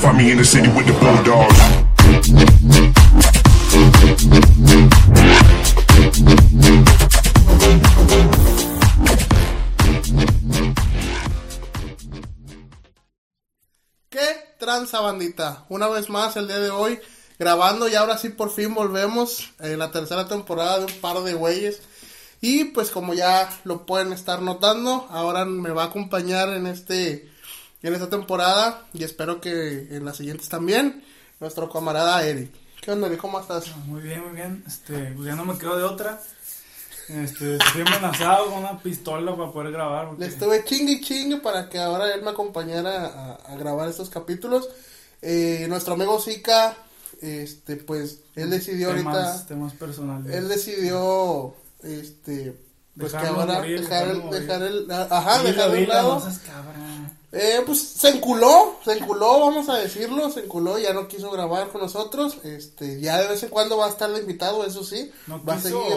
Find me in the city with the bulldogs. ¿Qué tranza bandita? Una vez más el día de hoy grabando y ahora sí por fin volvemos en la tercera temporada de un par de güeyes. Y pues como ya lo pueden estar notando, ahora me va a acompañar en este en esta temporada y espero que en las siguientes también nuestro camarada Eric. ¿Qué onda, Eric? ¿Cómo estás? Muy bien, muy bien. Este, pues ya no me quedo de otra. Este, estoy amenazado con una pistola para poder grabar. porque- Le estuve chingue y chingue para que ahora él me acompañara a, a grabar estos capítulos. Eh, nuestro amigo Zika, este, pues, él decidió temas, ahorita, temas personales. él decidió, este, pues que ahora morir, dejar el, morir. dejar el, ajá, Dilo, dejar de un lado. Eh, pues se enculó, se enculó, vamos a decirlo, se enculó, ya no quiso grabar con nosotros, este, ya de vez en cuando va a estar de invitado, eso sí, No va a quiso- seguir.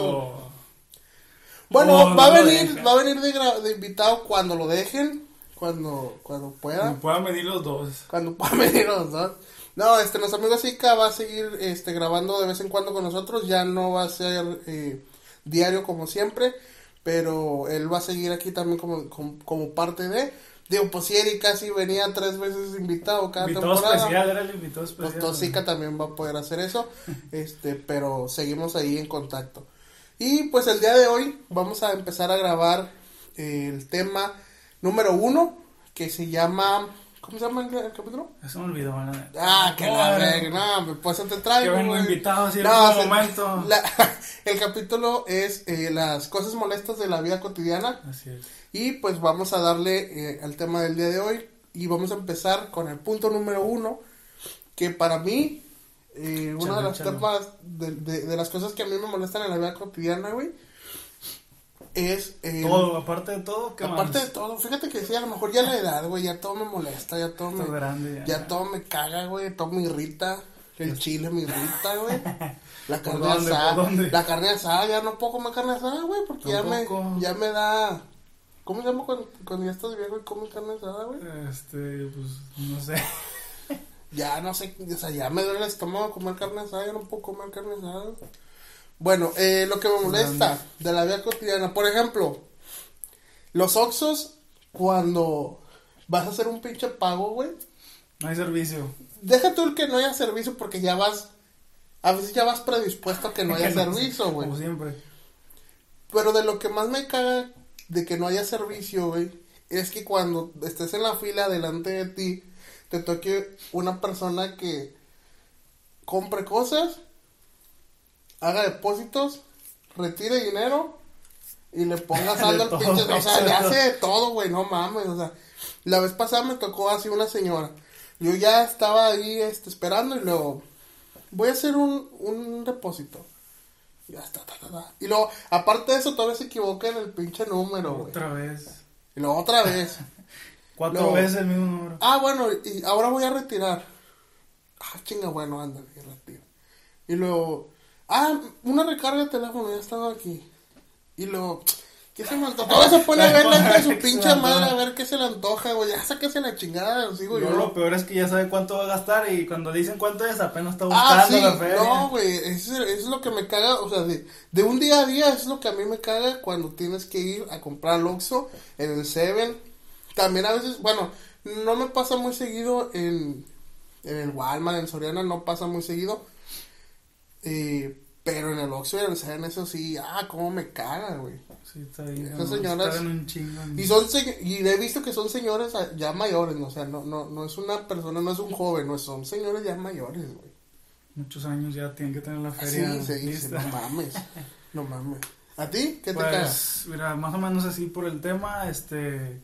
Bueno, No, va a venir, va a venir de, gra- de invitado cuando lo dejen, cuando, cuando pueda, Me puedan medir los dos. cuando pueda venir los dos. No, este, nuestro amigo Zika va a seguir, este, grabando de vez en cuando con nosotros, ya no va a ser, eh, diario como siempre, pero él va a seguir aquí también como, como, como parte de, digo, pues si Eric casi venía tres veces invitado cada Invitado temporada. especial, era el invitado Pues especial. Tosica también va a poder hacer eso, este, pero seguimos ahí en contacto. Y pues el día de hoy vamos a empezar a grabar eh, el tema número uno, que se llama, ¿cómo se llama el, el capítulo? Eso me olvidó, neta. Ah, que la verga, no, pues eso te traigo. Que vengo invitado así en No, se- momento. la- el capítulo es eh, las cosas molestas de la vida cotidiana. Así es. Y pues vamos a darle eh, al tema del día de hoy. Y vamos a empezar con el punto número uno. Que para mí, eh, una de las chalo. temas, de, de- de las cosas que a mí me molestan en la vida cotidiana, güey, es... eh, Todo, aparte de todo, ¿qué aparte de todo, fíjate que sí, a lo mejor ya la edad, güey, ya todo me molesta, ya todo me... grande ya. Ya todo me caga, güey, todo me irrita. El chile me irrita, güey. La ¿Por carne dónde? asada. La carne asada, ya no puedo comer carne asada, güey, porque ya me, ya me da. ¿Cómo se llama cuando, cuando ya estás viejo y comes carne asada, güey? Este, pues, no sé. Ya no sé, o sea, ya me duele el estómago comer carne asada, ya no puedo comer carne asada. Bueno, eh, lo que me molesta de la vida cotidiana, por ejemplo, los oxos, cuando vas a hacer un pinche pago, güey, No hay servicio. Deja tú el que no haya servicio porque ya vas. A veces ya vas predispuesto a que no haya servicio, güey. Como siempre. Pero de lo que más me caga de que no haya servicio, güey, es que cuando estés en la fila delante de ti, te toque una persona que compre cosas, haga depósitos, retire dinero y le ponga saldo al pinche. O sea, le hace de todo, güey, no mames. O sea, la vez pasada me tocó así una señora. Yo ya estaba ahí este, esperando y luego voy a hacer un, un depósito. Ya está, ta, ta, ta. Y luego, aparte de eso, todavía se equivoca en el pinche número, güey. Otra vez. Y luego otra vez. Cuatro veces el mismo número. Ah, bueno, y ahora voy a retirar. Ah, chinga, bueno, ándale, y retiro. Y luego, ah, una recarga de teléfono, ya estaba aquí. Y luego, ¿qué se me antoja? Todo se pone a ver la de su ¿Qué se pinche madre, a ver qué se le antoja, güey. Ya sáquese la chingada, los digo No, yo. lo peor es que ya sabe cuánto va a gastar y cuando dicen cuánto es apenas está buscando Ah, sí, la feria. no, güey, eso, eso es lo que me caga, o sea, de, de un día a día, eso es lo que a mí me caga cuando tienes que ir a comprar al Oxxo, en el Seven, también a veces, bueno, no me pasa muy seguido en, en el Walmart, en Soriana, no pasa muy seguido, eh, pero en el Oxxo y el eso sí, ah, cómo me caga, güey. Sí, está bien. Esas señoras- un chingo. Y son se- y he visto que son señores ah, ya mayores, ¿no? o sea, no, no, no es una persona, no es un joven, no, son señores ya mayores, güey. Muchos años ya tienen que tener la feria Sí, se dice, lista. no mames, no mames. ¿A ti? ¿Qué te Pues, caga? mira, más o menos así por el tema, este,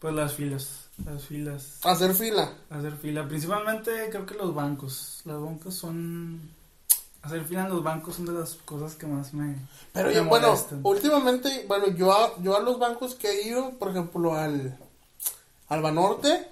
pues las filas, las filas, Hacer fila. hacer fila, principalmente creo que los bancos, los bancos son, hacer fila en los bancos son de las cosas que más me, Pero me yo, bueno, últimamente, bueno, yo a, yo a los bancos que he ido, por ejemplo, al, al Banorte,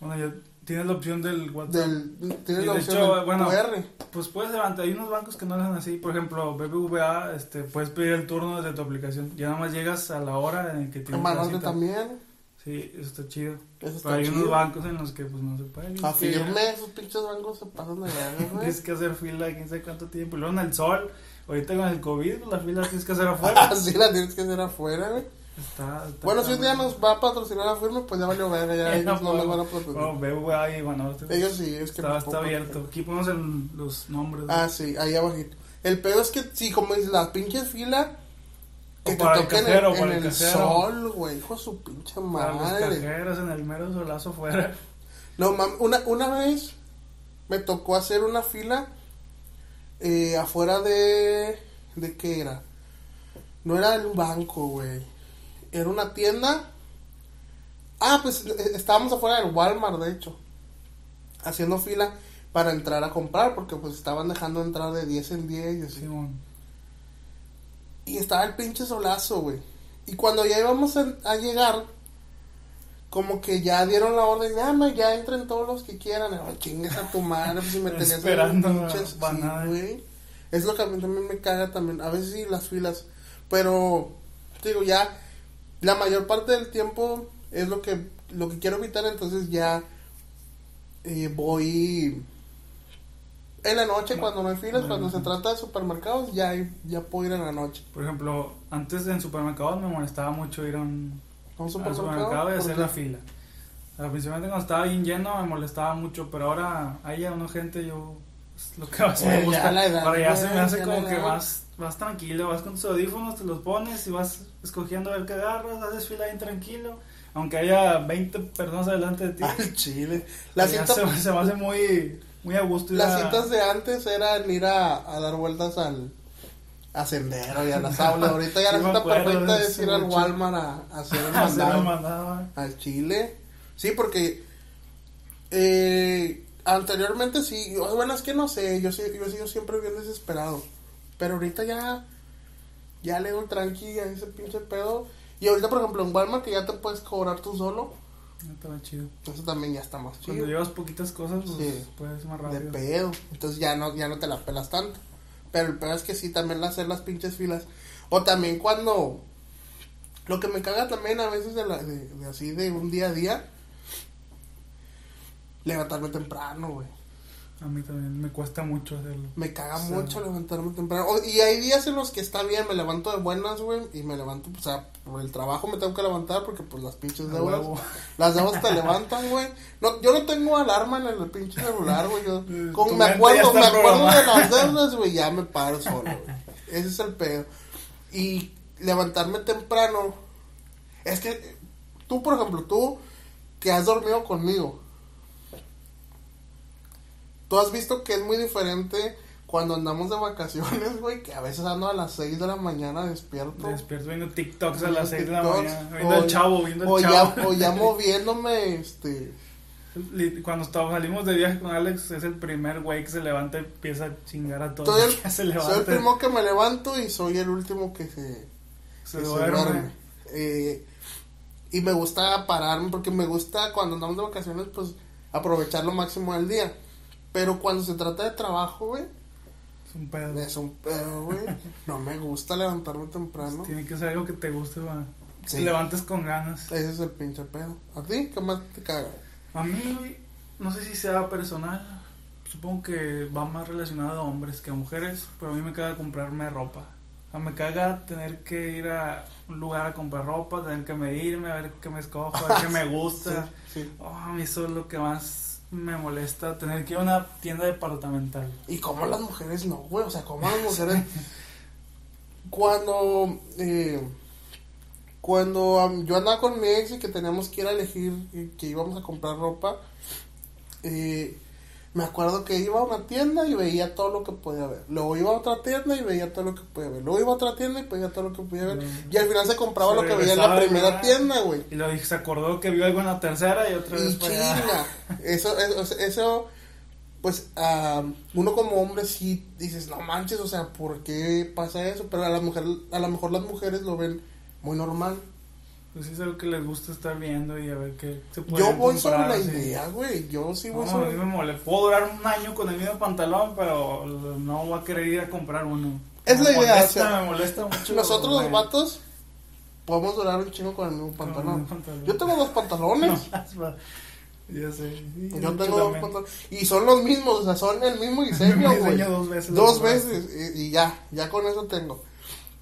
Bueno, ya tienes la opción del WhatsApp. del, tienes Y la de opción hecho, del bueno, QR. Pues puedes levantar, hay unos bancos que no lo hacen así, por ejemplo, BBVA, este, puedes pedir el turno desde tu aplicación, ya nada más llegas a la hora en que En tienes la Banorte también. Sí, eso está chido. Eso está Pero hay unos bancos en los que pues no se puede. A Tienes que- firme, esos pinches bancos se pasan de verga, güey. Tienes que hacer fila quién sabe cuánto tiempo. Y luego en el sol, ahorita con el COVID, pues la fila tienes que hacer afuera. Así la tienes que hacer afuera, güey. Está, está Bueno, si un día nos va a patrocinar a firme, pues ya valió verga, ya ellos no nos van a patrocinar. veo, güey, ahí, bueno, Ellos sí, es que está, no está abierto. Aquí ponemos el- los nombres. Ah, sí, ahí abajito. El pedo es que, sí, como dices, la pinche fila que te para el toque en el, en el el sol, güey, hijo de su pinche para los madre. cajeros en el mero solazo afuera. No, mam, una, una vez me tocó hacer una fila eh, afuera de... ¿De qué era? No era un banco, güey. Era una tienda. Ah, pues eh, estábamos afuera del Walmart, de hecho. Haciendo fila para entrar a comprar, porque pues estaban dejando entrar de 10 en 10 y así. Simón. Y estaba el pinche solazo, güey. Y cuando ya íbamos a, a llegar, como que ya dieron la orden, ya, ma, ya entren todos los que quieran. Ay, chingas a tu madre, pues si me tenías en Esperando pinches. Güey. Es lo que a mí también me caga también. A veces sí las filas. Pero, digo, ya, la mayor parte del tiempo es lo que, lo que quiero evitar, entonces ya eh, voy en la noche cuando no hay filas, cuando se trata de supermercados, ya, hay- ya puedo ir en la noche. Por ejemplo, antes en supermercados me molestaba mucho ir a un, ¿A un supermercado? supermercado y ¿Por hacer qué? la fila. O sea, principalmente cuando estaba bien lleno me molestaba mucho, pero ahora hay ya una gente, yo es lo que más me gusta. ya güey, se me hace ya como que vas, vas tranquilo, vas con tus audífonos, te los pones y vas escogiendo a ver qué agarras, haces fila bien tranquilo. Aunque haya 20 personas adelante de ti. Al chile. Se me hace muy, muy a gusto. las a- citas de antes eran ir a, a dar vueltas al a Sendero y a las aulas. Ahorita ya la cita perfecta es ir al. Walmart a, a hacer el mandado. mandado. Al Chile. Sí, porque eh, anteriormente sí. yo- Bueno, es que no sé. Yo, yo siempre bien desesperado. Pero ahorita ya. Ya le doy tranqui a ese pinche pedo. Y ahorita, por ejemplo, en Walmart que ya te puedes cobrar tú solo. Estaba chido. Eso también ya está más Cuando chido. llevas poquitas cosas, pues Sí. puedes más De rápido. pedo. Entonces ya no, ya no te la pelas tanto. Pero el pedo es que sí, también hacer las pinches filas. O también cuando. Lo que me caga también a veces de, la, de, de así de un día a día. Levantarme temprano, güey. A mí también me cuesta mucho hacerlo. Me caga mucho levantarme temprano. Y hay días en los que está bien, me levanto de buenas, güey. Y me levanto, pues, o sea, por el trabajo me tengo que levantar porque, pues, las pinches deudas. Las deudas te levantan, güey. No, yo no tengo alarma en el pinche celular, güey. Yo, con- me acuerdo, me acuerdo de las deudas, güey. Ya me paro solo, güey. Ese es el pedo. Y levantarme temprano. Es que tú, por ejemplo, tú que has dormido conmigo. Tú has visto que es muy diferente cuando andamos de vacaciones, güey, que a veces ando a las 6 de la mañana despierto. Despierto viendo TikToks a las 6 de la mañana. Viendo o- el chavo, viendo o el ya, chavo. o ya moviéndome, este... Cuando salimos de viaje con Alex, es el primer güey que se levanta y empieza a chingar a todos. Soy el, se soy el primero que me levanto y soy el último que se, se que se duerme. Eh, y me gusta pararme porque me gusta cuando andamos de vacaciones, pues aprovechar lo máximo del día. Pero cuando se trata de trabajo, güey, Es un pedo. es un pedo, güey. No me gusta levantarme temprano. Tiene que ser algo que te guste, va. Sí. Te levantes con ganas. Ese es el pinche pedo. ¿A ti? ¿Qué más te caga? A mí, güey, no sé si sea personal. Supongo que va más relacionado a hombres que a mujeres. Pero a mí me caga comprarme ropa. O sea, me caga tener que ir a un lugar a comprar ropa, tener que medirme, a ver qué me escojo, a ver qué me gusta. Sí, sí. Oh, a mí eso es lo que más me molesta, tener que ir a una tienda departamental. Y como las mujeres no, güey. O sea, como las mujeres. cuando. Eh, cuando yo andaba con mi ex y que teníamos que ir a elegir que íbamos a comprar ropa. eh, me acuerdo que iba a una tienda y veía todo lo que podía ver. Luego iba a otra tienda y veía todo lo que podía ver. Luego iba a otra tienda y veía todo lo que podía ver. Mm. Y al final se compraba Se lo que veía en la primera tienda, güey. Y luego se acordó que vio algo en la tercera y otra vez Y allá. chinga. Eso, eso, eso, pues, ah, uno como hombre sí dices, no manches, o sea, ¿por qué pasa eso? Pero a la mujer, a lo mejor las mujeres lo ven muy normal. Pues es algo que les gusta estar viendo y a ver qué se puede Yo voy sobre la idea, güey. Yo sí voy No, sobre. me mole. Puedo durar un año con el mismo pantalón, pero no voy a querer ir a comprar uno. Es me la idea, Molesta, o sea, me molesta mucho. Nosotros los vatos podemos durar un chingo con el mismo pantalón. Yo tengo dos pantalones. Ya sé. Sí, Yo tengo dos pantalones. Y son los mismos, o sea, son el mismo diseño, güey. diseño dos veces. Dos veces. Y, y ya, ya con eso tengo.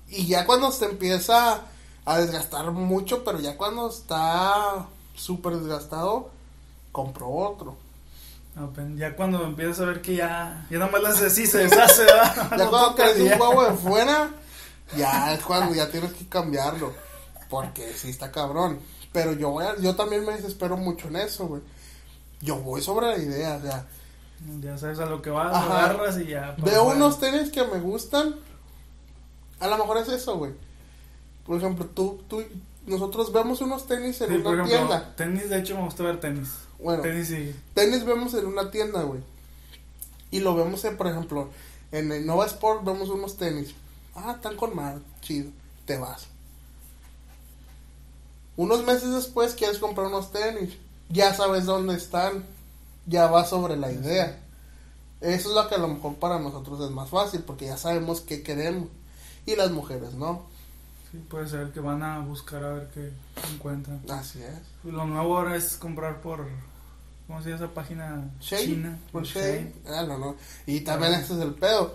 Y ya cuando se empieza a desgastar mucho, pero ya cuando está súper desgastado, compro otro. Pues, ya cuando empiezas a ver que ya, ya nada más haces así, se deshace, ¿verdad? Ya No cuando traes un huevo de fuera, ya es cuando ya tienes que cambiarlo. Porque sí está cabrón. Pero yo voy a- yo también me desespero mucho en eso, güey. Yo voy sobre la idea, o sea, Ya sabes a lo que vas, agarras y ya. para veo unos tenis que me gustan. A lo mejor es eso, güey. Por ejemplo, tú, tú, nosotros vemos unos tenis en Sí, por una ejemplo, tienda. tenis, de hecho, me gusta ver tenis. Bueno, Tenis sí. tenis vemos en una tienda, güey. Y lo vemos, en, por ejemplo, en el Nova Sport vemos unos tenis. Ah, están con mar, chido. Te vas. Unos meses después quieres comprar unos tenis. Ya sabes dónde están. Ya vas sobre la idea. Eso es lo que a lo mejor para nosotros es más fácil porque ya sabemos qué queremos. Y las mujeres no. Sí, puede ser que van a buscar a ver qué encuentran. Así es. Lo nuevo ahora es comprar por. ¿Cómo se llama esa página? Shane, China. por. Shane. Ah, no, no. Y también ese es el pedo.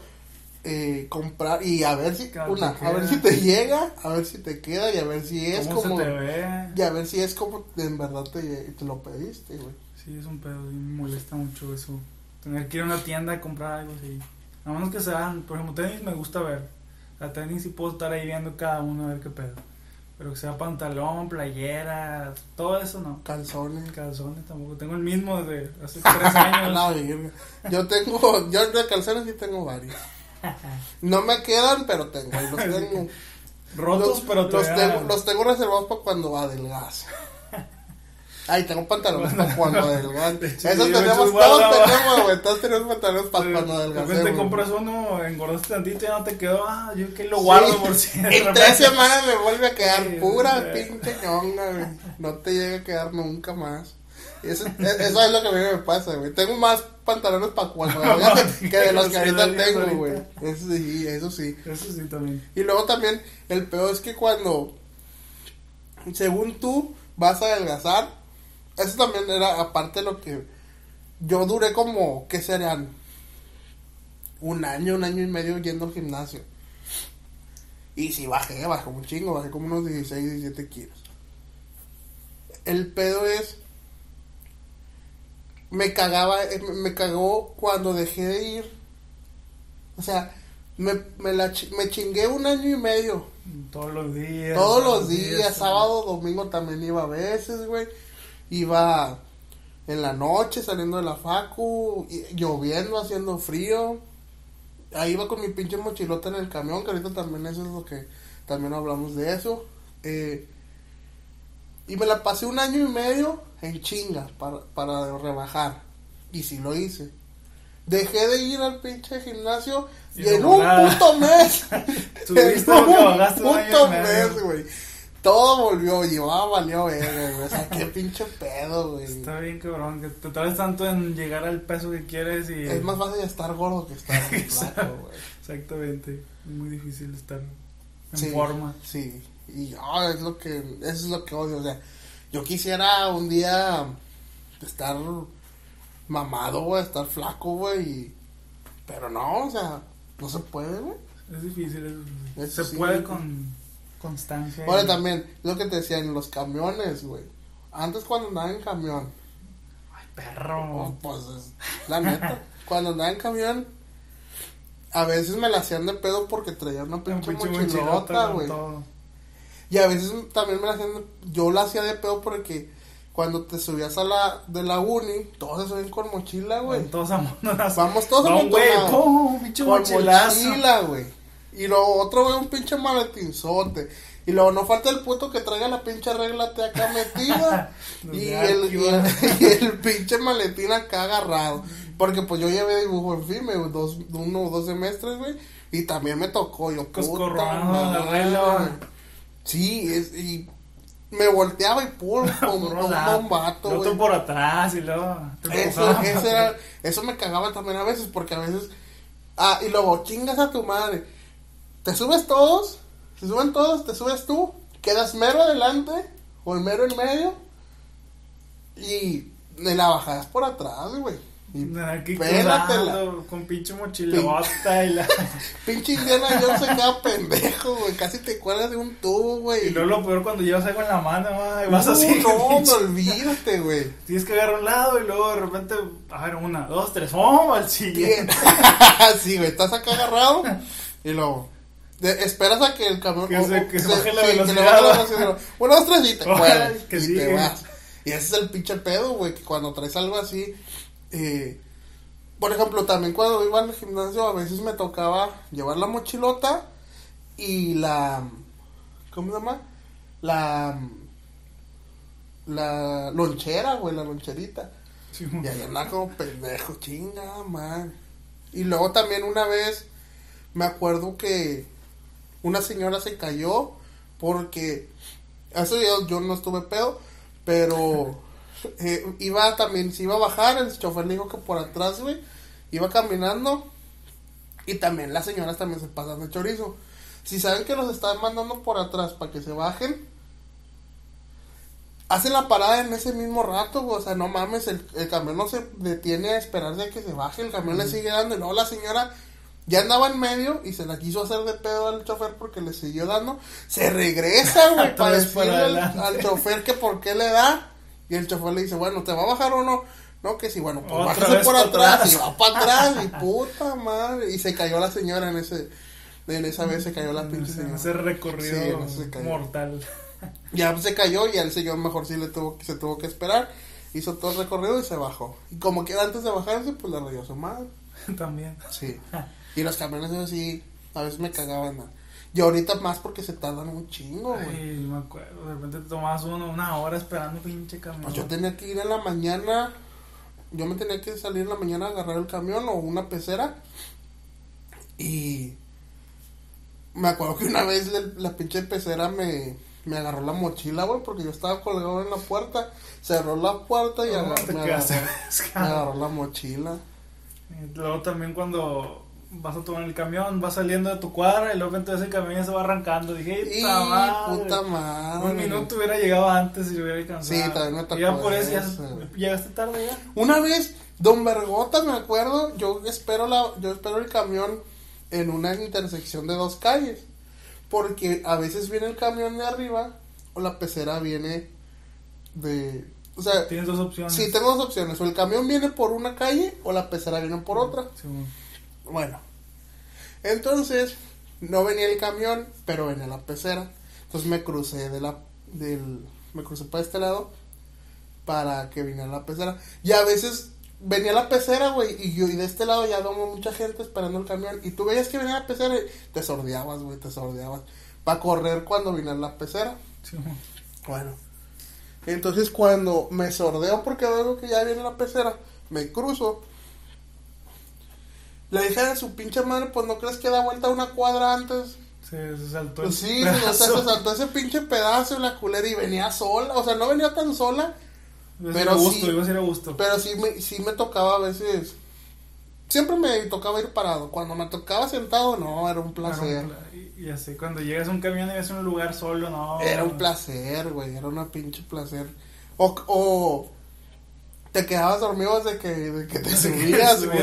Eh, comprar y a ver si Claro, una, a ver si te llega, a ver si te queda y a ver si es ¿Cómo como se te ve? y a ver si es como en verdad te, te lo pediste, güey. Sí, es un pedo y me molesta mucho eso. Tener que ir a una tienda a comprar algo así. A menos que sean, por ejemplo, tenis me gusta ver. La tenis sí puedo estar ahí viendo cada uno a ver qué pedo. Pero que sea pantalón, playera, todo eso no. Calzones. Calzones tampoco. Tengo el mismo desde hace tres años. Verga. Yo tengo, yo de calzones sí tengo varios. No me quedan, pero tengo, los tengo. Rotos, los, pero los tengo, los tengo reservados para cuando adelgazo. Ay, tengo pantalones para cuando adelgazo. De hecho, Eso sí, tenemos, muchos todos tenemos, güey. Todos tenemos pantalones para cuando De repente adelgacemos. compras uno, engordaste tantito y ya no te quedó. Ah, yo que lo guardo Sí. por si. En tres semanas me vuelve a quedar Sí, pura pinche ñonga, güey. No te llega a quedar nunca más. Eso, eso es lo que a mí me pasa, güey. Tengo más pantalones para cuando que de los que ahorita tengo, güey. Eso sí, eso sí. Eso sí también. Y luego también, el peor es que cuando, según tú, vas a adelgazar, eso también era aparte lo que yo duré como, ¿qué serían? Un año, un año y medio yendo al gimnasio. Y sí bajé, bajé un chingo, bajé como unos 16, 17 kilos. El pedo es, me cagaba, eh, me- cagó cuando dejé de ir. O sea, me, me, la, me chingué un año y medio. Todos los días. Todos los días, sábado, domingo también iba a veces, güey. Iba en la noche saliendo de la facu, lloviendo, haciendo frío. Ahí iba con mi pinche mochilota en el camión, que ahorita también eso es lo que también hablamos de eso. Eh, y me la pasé un año y medio en chinga para, para rebajar. Y sí lo hice. Dejé de ir al pinche gimnasio y, en un puto mes. En un puto mes, güey. Todo volvió, llevaba valió verga, güey. O sea, qué pinche pedo, güey. Está bien, cabrón, que te tardes tanto en llegar al peso que quieres y... Es más fácil estar gordo que estar flaco, güey. Exactamente. Es muy difícil estar en Sí, forma. Sí. Y ah, es lo que, eso es lo que odio. O sea, yo quisiera un día estar mamado, güey, estar flaco, güey. y- Pero no, o sea, no se puede, güey. Es difícil. es difícil. Eso Se sí. puede con constancia. Ahora también, lo que te decía en los camiones, güey. Antes cuando andaba en camión, Ay, perro. Oh, pues es la neta. Cuando andaba en camión, a veces me la hacían de pedo porque traía una Un pinche mochilota, güey. Y a veces también me la hacían, yo la hacía de pedo porque cuando te subías a la de la uni, todos se suben con mochila, güey. Todos amontonados. Vamos todos un güey, Con mochilazo. mochila, güey. Y luego otro güey un pinche maletinzote. Y luego no falta el puto que traiga la pinche regla T acá metida. Y, el, y, el, y el pinche maletín acá agarrado. Porque pues yo llevé dibujo en firme, dos, uno o dos semestres, güey. Y también me tocó, yo puta la madre. regla. Sí, es, y me volteaba y pum, como un vato, otro güey. por atrás y luego. te Eso, eso, era- eso me cagaba también a veces, porque a veces. Ah, y luego chingas a tu madre. Te subes todos, se suben todos, te subes tú, quedas mero adelante o el mero en medio y de la bajadas por atrás, güey. Pélatela. cruzando con pinche mochilota y la... Pinche Indiana Jones queda pendejo, güey. Casi te cuelgas de un tubo, güey. Y luego lo peor cuando llevas algo en la mano, ma, y vas Uh, así. No, pinche- no olvídate, güey. Tienes que agarrar un lado y luego de repente, a ver, una, dos, tres, ¡oh! Al siguiente. sí, güey, estás acá agarrado y luego de- esperas a que el camión Que se- que se baje la velocidad. dos, tres y te cuelgas y sigue. te vas. Y ese es el pinche pedo, güey, que cuando traes algo así, eh, por ejemplo, también cuando iba al gimnasio a veces me tocaba llevar la mochilota y la, ¿cómo se llama? La, la lonchera, güey, la loncherita. Sí, Y ahí andaba como pendejo, chinga, man. Y luego también una vez me acuerdo que una señora se cayó porque eso yo, yo no estuve pedo, pero eh, iba también, se iba a bajar, el chofer dijo que por atrás, güey, iba caminando y también las señoras también se pasan de chorizo. Si saben que los están mandando por atrás para que se bajen, hacen la parada en ese mismo rato, güey. O sea, no mames, el, el camión no se detiene a esperarse a que se baje, el camión le sigue dando. Y luego la señora ya andaba en medio y se la quiso hacer de pedo al chofer porque le siguió dando. Se regresa, güey, para decirle al, al chofer que por qué le da. Y el chofer le dice, bueno, ¿te va a bajar o no? No, que sí, bueno, pues Otra por atrás. atrás. Y va para atrás, y puta madre. Y se cayó la señora en ese. En esa vez se cayó la pinche señora. ese recorrido Sí, en ese se cayó. mortal. Ya se cayó y el señor mejor sí le tuvo, se tuvo que esperar. Hizo todo el recorrido y se bajó. Y como que antes de bajarse, pues le rayó su madre. También. Sí. Y los camiones así, a veces me cagaban. ¿no? Y ahorita más porque se tardan un chingo, güey. Ay, me acuerdo. De repente te tomabas uno, una hora esperando pinche camión. Pues yo tenía que ir en la mañana. Yo me tenía que salir en la mañana a agarrar el camión o una pecera. Y me acuerdo que una vez la, la pinche pecera me, me agarró la mochila, güey, porque yo estaba colgado en la puerta. Cerró la puerta y No, agar- te me, agarró, me agarró la mochila. Y Luego también cuando vas a tomar el camión, vas saliendo de tu cuadra y luego entonces el camión ya se va arrancando. Dije, ¡puta madre! puta madre. Un minuto hubiera llegado antes y hubiera alcanzado. Sí, también me tocó Y ya por eso ya eso. llegaste tarde ya. Una vez, Don Vergota, me acuerdo, yo espero la, yo espero el camión en una intersección de dos calles. Porque a veces viene el camión de arriba o la pecera viene de... O sea, Tienes dos opciones. sí, tengo dos opciones. O el camión viene por una calle o la pecera viene por otra. Sí, bueno. Bueno, entonces no venía el camión, pero venía la pecera. Entonces me crucé de la, del, me crucé para este lado para que viniera la pecera. Y a veces venía la pecera, güey, y yo y de este lado ya vemos mucha gente esperando el camión. Y tú veías que venía la pecera y te sordeabas, güey, te sordeabas. Para correr cuando viniera la pecera. Sí, bueno. Bueno. Entonces cuando me sordeo porque veo que ya viene la pecera, me cruzo. Le dije a su pinche madre, pues no crees que da vuelta una cuadra antes. Se, se saltó Pues sí, o sea, se saltó ese pinche pedazo y la culera y venía sola. O sea, no venía tan sola, Iba pero a gusto, sí. iba a ser a gusto. pero sí me, sí me tocaba a veces. Siempre me tocaba ir parado. Cuando me tocaba sentado, no, era un placer. Era un y así, cuando llegas a un camión y ves un lugar solo, no. Era un placer, güey, era una pinche placer. O, o te quedabas dormido desde que, de que te subías, güey.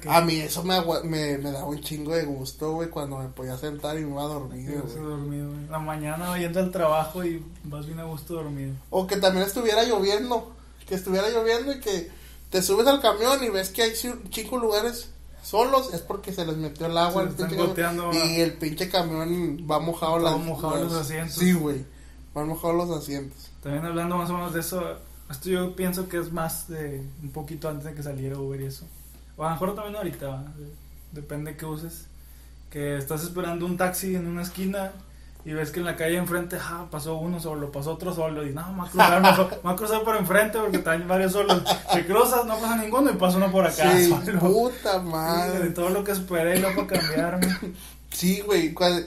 que- A mí eso me, me, me daba un chingo de gusto, güey, cuando me podía sentar y me iba dormido, güey. dormido, güey. La mañana yendo al trabajo y vas bien a gusto dormido. O que también estuviera lloviendo, que estuviera lloviendo y que te subes al camión y ves que hay ci- cinco lugares solos, es porque se les metió el agua están pinche camión, goteando, y el pinche camión va mojado las- mojado los asientos. Sí, güey, van mojados los asientos. También hablando más o menos de eso, esto yo pienso que es más de un poquito antes de que saliera Uber y eso. O a lo mejor también ahorita. De- depende de qué uses. Que estás esperando un taxi en una esquina y ves que en la calle enfrente ah, pasó uno solo, pasó otro solo y no, me va a cruzar, me va- a cruzar por enfrente porque están varios solos. Te cruzas, no pasa ninguno y pasa uno por acá. Sí, solo. puta De madre. todo lo que esperé y luego para cambiarme. Sí, güey. cual-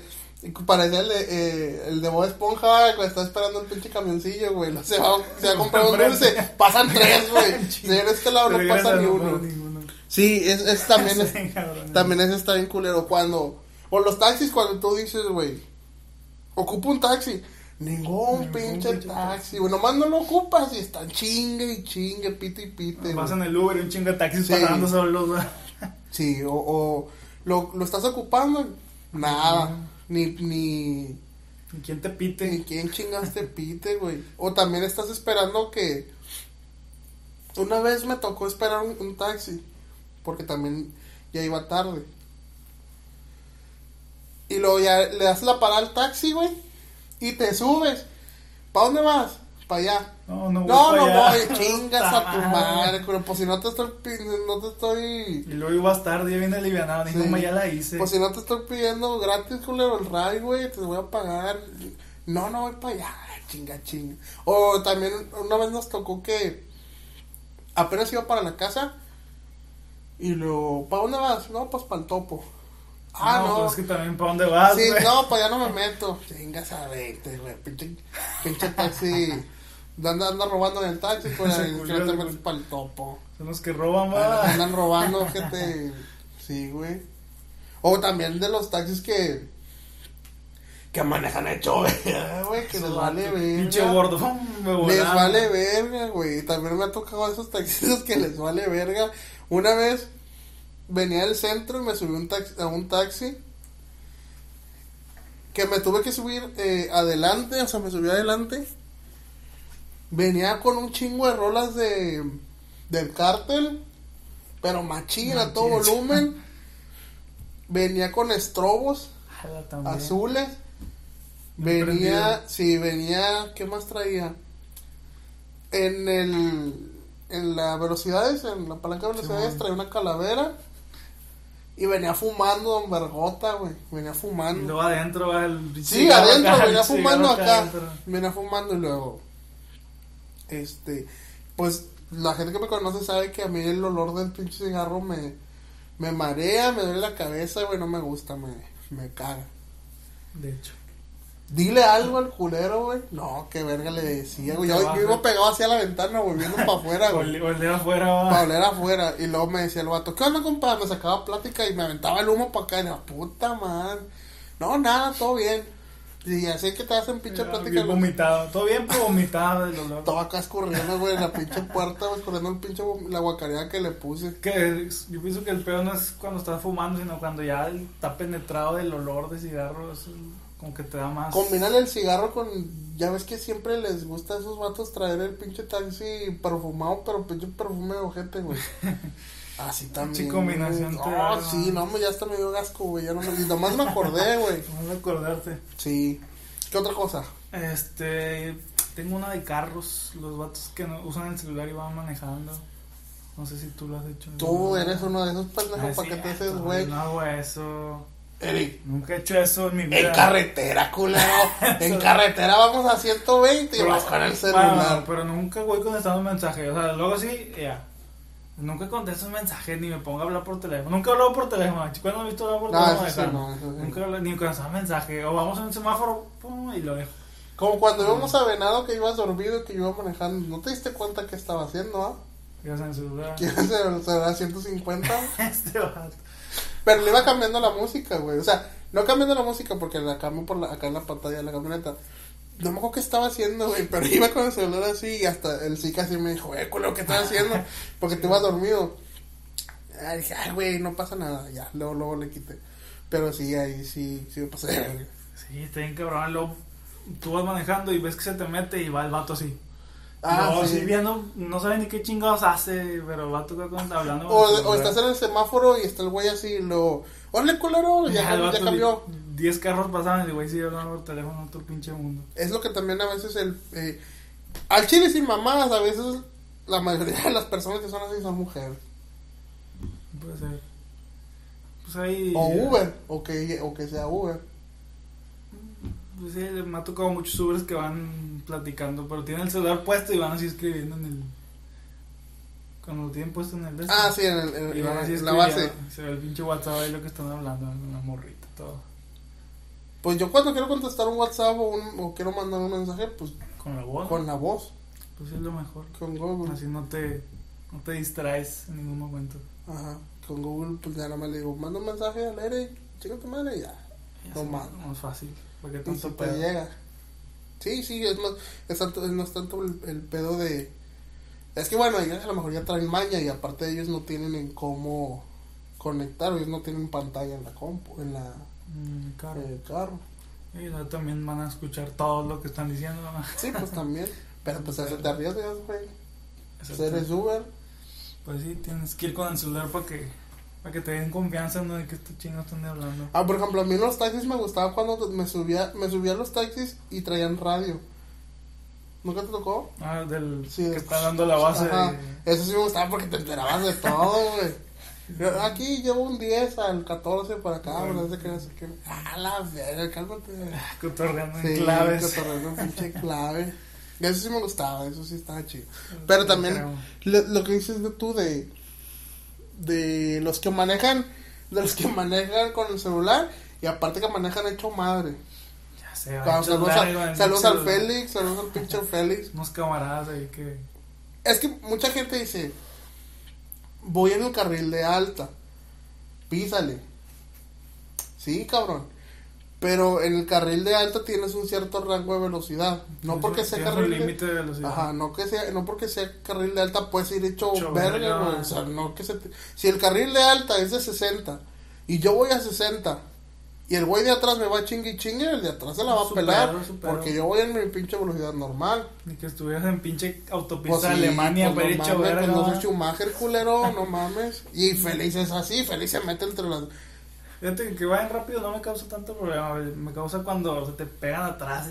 Parecía el de, eh, el de Bob Esponja cuando está esperando el pinche camioncillo, güey. No, se, va, se va a comprar un dulce. Pasan tres, güey. Si en este lado no pasa ni no uno. Sí, es, es también es, también es está bien culero cuando... O los taxis cuando tú dices, güey, ocupo un taxi. Ningún Ningún pinche pinche taxi, güey. Nomás no lo ocupas y están chingue y chingue, pite y pite. En el Uber y un chingo de taxis Sí. pagando solos, güey. Sí, o, o lo, lo estás ocupando, nada. Ni, ni, ¿Y quién te ni pite? quién chingaste pite, güey. O también estás esperando que. Una vez me tocó esperar un, un taxi, porque también ya iba tarde. Y luego ya le das la parada al taxi, güey, y te subes. ¿Para dónde vas? Para allá. No, no, voy No, no allá. voy, chingas a tu madre, pero pues si no te estoy pidiendo, no te estoy... Y luego ibas tarde, ya viene alivianado. Ni Sí. como ya la hice. Pues si no te estoy pidiendo gratis, culero, el ride, güey, te voy a pagar. No, no voy para allá, chinga, chinga. O también una vez nos tocó que apenas iba para la casa y luego, ¿para dónde vas? No, pues para el topo. Ah, no. Pues es que también, ¿para dónde vas, Sí, no, para allá no me meto. Chingas a verte, güey. Pinche, pinche taxi. Anda, anda robando en el taxi, pues, que no te metes para el topo. Son los que roban, va. Andan robando, gente. Sí, güey. O también de los taxis que. Que manejan hecho, güey. Que les vale Pinche verga. gordo. ¡fum! Me Les vale verga, güey. También me ha tocado esos taxistas que les vale verga. Una vez venía del centro y me subí un taxi, a un taxi. Que me tuve que subir eh, adelante, o sea, me subí adelante. Venía con un chingo de rolas de del cártel, pero machina, a todo Machín. volumen. Venía con estrobos Jala azules. Venía, sí, venía, ¿qué más traía? En el, en la velocidades, en la palanca de velocidades, traía una calavera. Y venía fumando Don Vergota, güey. Venía Y fumando. luego adentro va el. Sí, adentro, acá, venía fumando acá. Venía fumando y luego. Este. Pues la gente que me conoce sabe que a mí el olor del pinche cigarro me. Me marea, me duele la cabeza, güey. No me gusta, me, me caga. De hecho. Dile algo al culero, güey. No, qué verga le decía, güey. Yo, yo iba pegado hacia la ventana, güey, viendo para afuera, güey. Olea afuera. Para oler afuera. Y luego me decía el vato, ¿qué onda, compa? Me sacaba plática y me aventaba el humo para acá. Y yo, puta man. No, nada, todo bien. Y así que te hacen pinche Ya, plática. bien güey. vomitado. Todo bien, pero vomitado el. Todo acá escurriendo, güey, en la pinche puerta, güey, escurriendo el pinche la guacareada que le puse. Que yo pienso que el peor no es cuando estás fumando, sino cuando ya está penetrado del olor de cigarro. Como que te da más. Combinan el cigarro con. Ya ves que siempre les gusta a esos vatos traer el pinche taxi perfumado, pero pinche perfume de ojete, güey. Así también. Pinche combinación güey. No, da, sí, no, ya hasta me dio gasco, güey. Ya no me. Y nomás me acordé, güey. No acordarte. Sí. ¿Qué otra cosa? Este. Tengo una de carros. Los vatos que no usan el celular y van manejando. No sé si tú lo has hecho. Tú eres uno de esos pendejos Ah, para que sí, te haces, no, güey. No hago eso. Eric. Nunca he hecho eso en mi vida. En carretera, culero. en carretera vamos a 120 y vas con el Bueno, celular. pero nunca voy contestando mensajes. O sea, luego sí, ya. Nunca contesto un mensaje ni me pongo a hablar por teléfono. Nunca he hablado por teléfono. ¿Cuándo he visto hablar por No, teléfono? eso sí, Dejarlo. no, eso sí. Nunca hablo- ni contestar un mensaje. O vamos a un semáforo pum, y lo dejo. Como cuando íbamos a Venado que ibas dormido y que iba manejando. ¿No te diste cuenta qué estaba haciendo, ah? Ibas en el celular. ¿Quieres el celular 150? este vato. Pero le iba cambiando la música, güey. O sea, no cambiando la música porque la cambio por la, acá en la pantalla de la camioneta. No me acuerdo qué estaba haciendo, güey. Pero iba con el celular así y hasta el sí casi me dijo, eh, culo, ¿qué estás haciendo? Porque te ibas dormido. Ah, dije, ay, güey, no pasa nada. Ya, luego, luego le quité. Pero sí, ahí sí, sí me pasé. de verga. Sí, está bien cabrón. Luego tú vas manejando y ves que se te mete y va el vato así. Ah, no, sí. viendo, no sabe ni qué chingados hace, pero el vato que con- hablando. O, o estás en el semáforo y está el güey así lo... ¡Órale, culero! Ya, Ya, ya cambió. 10 carros pasaban y el güey sigue hablando por teléfono otro pinche mundo. Es lo que también a veces el... eh, al chile sin mamadas, a veces la mayoría de las personas que son así son mujeres. Puede ser. Pues ahí. O Uber, o que, o que sea Uber. Pues sí, me ha tocado muchos Ubers que van platicando, pero tienen el celular puesto y van así escribiendo en el. Cuando lo tienen puesto en el. Ah, sí, en, el, en- Y van así en la base. Se ve el pinche WhatsApp ahí lo que están hablando, una morrita, todo. Pues yo cuando quiero contestar un WhatsApp o, un- o quiero mandar un mensaje, pues Con la voz. con la voz, Pues es lo mejor. con Google. Así no te, no te distraes en ningún momento. Ajá, con Google, pues ya nada más le digo, manda un mensaje al aire, chica tu madre y ya. Ya No más. Más fácil. ¿Para qué Y tanto si te llega. Sí, sí, es más, es tanto, no es tanto el, el pedo de... Es que bueno, ellos a lo mejor ya traen maña y aparte ellos no tienen en cómo conectar, ellos no tienen pantalla en la compu, en la Mm, claro. eh, carro. Y no, también van a escuchar todo lo que están diciendo. ¿no? Sí, pues también. Pero pues eso te arriesgas, güey. Pues eres Uber. Pues sí, tienes que ir con el celular para que, para que te den confianza ¿no? de que estos chingos están hablando. Ah, por ejemplo, a mí en los taxis me gustaba cuando me subía, me subía a los taxis y traían radio. ¿Nunca te tocó? Ah, del Sí, que está dando la base. De- Eso sí me gustaba porque te enterabas de todo, güey. Aquí llevo un 10 al 14 para acá, Bueno. no sé qué, no sé qué. Ah, la verga, cálmate. cotorreando en Sí, claves. cotorreando en pinche clave. Eso sí me gustaba, eso sí estaba chido. Pero también lo, lo que dices de tú de de los que manejan de los que manejan con el celular y aparte que manejan hecho madre. Ya sé, saludos, a- en al. Félix, saludos al pinche Félix. Unos camaradas ahí que. Es que mucha gente dice, voy en el carril de alta, písale. Sí, cabrón. Pero en el carril de alta tienes un cierto rango de velocidad. No porque sea carril de... de velocidad. Ajá, no que sea, no porque sea carril de alta puedes ir hecho verga. O sea, no que se te- Si el carril de alta es de 60 y yo voy a 60 y el güey de atrás me va a chingue y chingue, el de atrás se la va a pelar pedo, su pedo. porque yo voy en mi pinche velocidad normal. Ni que estuvieras en pinche autopista Pues de sí, Alemania pues no mames, verga. pues no ¿va? soy Schumacher, culero, no mames. Y Feliz es así, Feliz se mete entre las... Fíjate que, vayan rápido no me causa tanto problema. Me causa cuando se te pegan atrás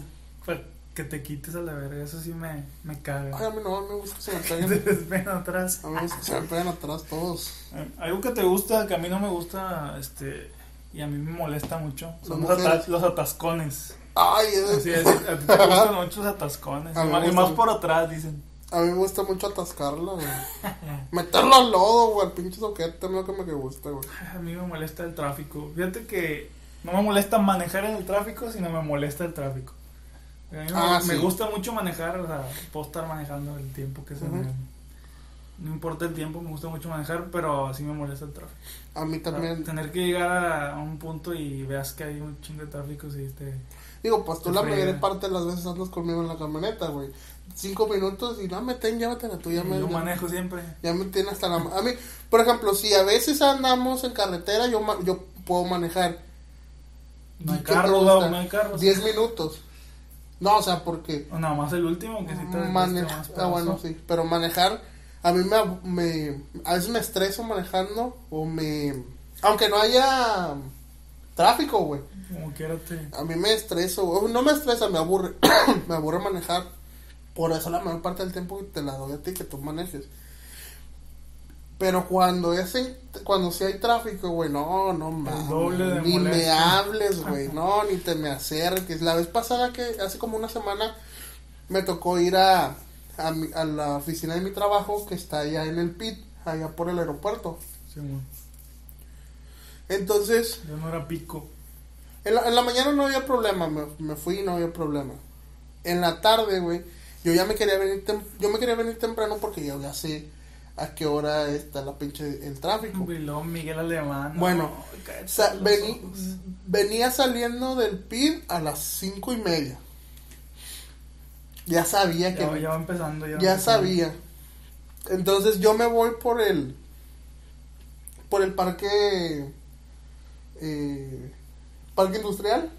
para que te quites a la verga. Eso sí me, me Ay, caga. a mí no, a mí me gusta que se me peguen. despegan atrás. A mí me gusta que se me peguen atrás todos. Algo que te gusta, que a mí no me gusta, este, y a mí me molesta mucho, son los, atascones. Ay, es- Así es, a ti te gustan mucho los atascones. Y más, y más gustan. por atrás, dicen. a mí me gusta mucho atascarla, güey. Meterlo al lodo, güey, al pinche soquete, no que me gusta, güey. A mí me molesta el tráfico. Fíjate que no me molesta manejar en el tráfico, sino me molesta el tráfico. A mí me- Ah, me sí. gusta mucho manejar, o sea, puedo estar manejando el tiempo que se Ujú. me... No importa el tiempo, me gusta mucho manejar, pero sí me molesta el tráfico. A mí también. Tener que llegar a, un punto y veas que hay un chingo de tráfico, sí, te... Digo, pues tú la mayor parte de las veces andas conmigo en la camioneta, güey. Cinco minutos y no, me ten, llévatela tú, ya me... yo manejo siempre. Ya me tiene hasta la... A mí, por ejemplo, si a veces andamos en carretera, yo, yo puedo manejar No hay ¿Qué te carro, no hay carro. 10 minutos. No, o sea, porque... Nada más el último, que sí te este, ah, bueno, sí, pero manejar, a mí me, me, a veces me estreso manejando o me, aunque no haya tráfico, güey, Como te... a mí me estreso, güey. no me estresa, me aburre, me aburre manejar, por eso la mayor parte del tiempo te la doy a ti que tú manejes. Pero cuando es en- cuando sí hay tráfico, güey, no, no mames, ni me hables, güey, no, ni te me acerques. La vez pasada que hace como una semana me tocó ir a, a, mi- a la oficina de mi trabajo que está allá en el PIT, allá por el aeropuerto. Sí. Entonces, Yo no era pico. en la, en la mañana no había problema, me, me fui y no había problema. En la tarde, güey, yo ya me quería venir, tem- yo me quería venir temprano porque yo ya sé a qué hora está la pinche el tráfico. Miguel Alemán. no, Bueno, vení- venía saliendo del PID a las cinco y media. Ya sabía que Ya, ya va empezando. Ya, ya sabía. Entonces yo me voy por el por el parque eh, parque industrial.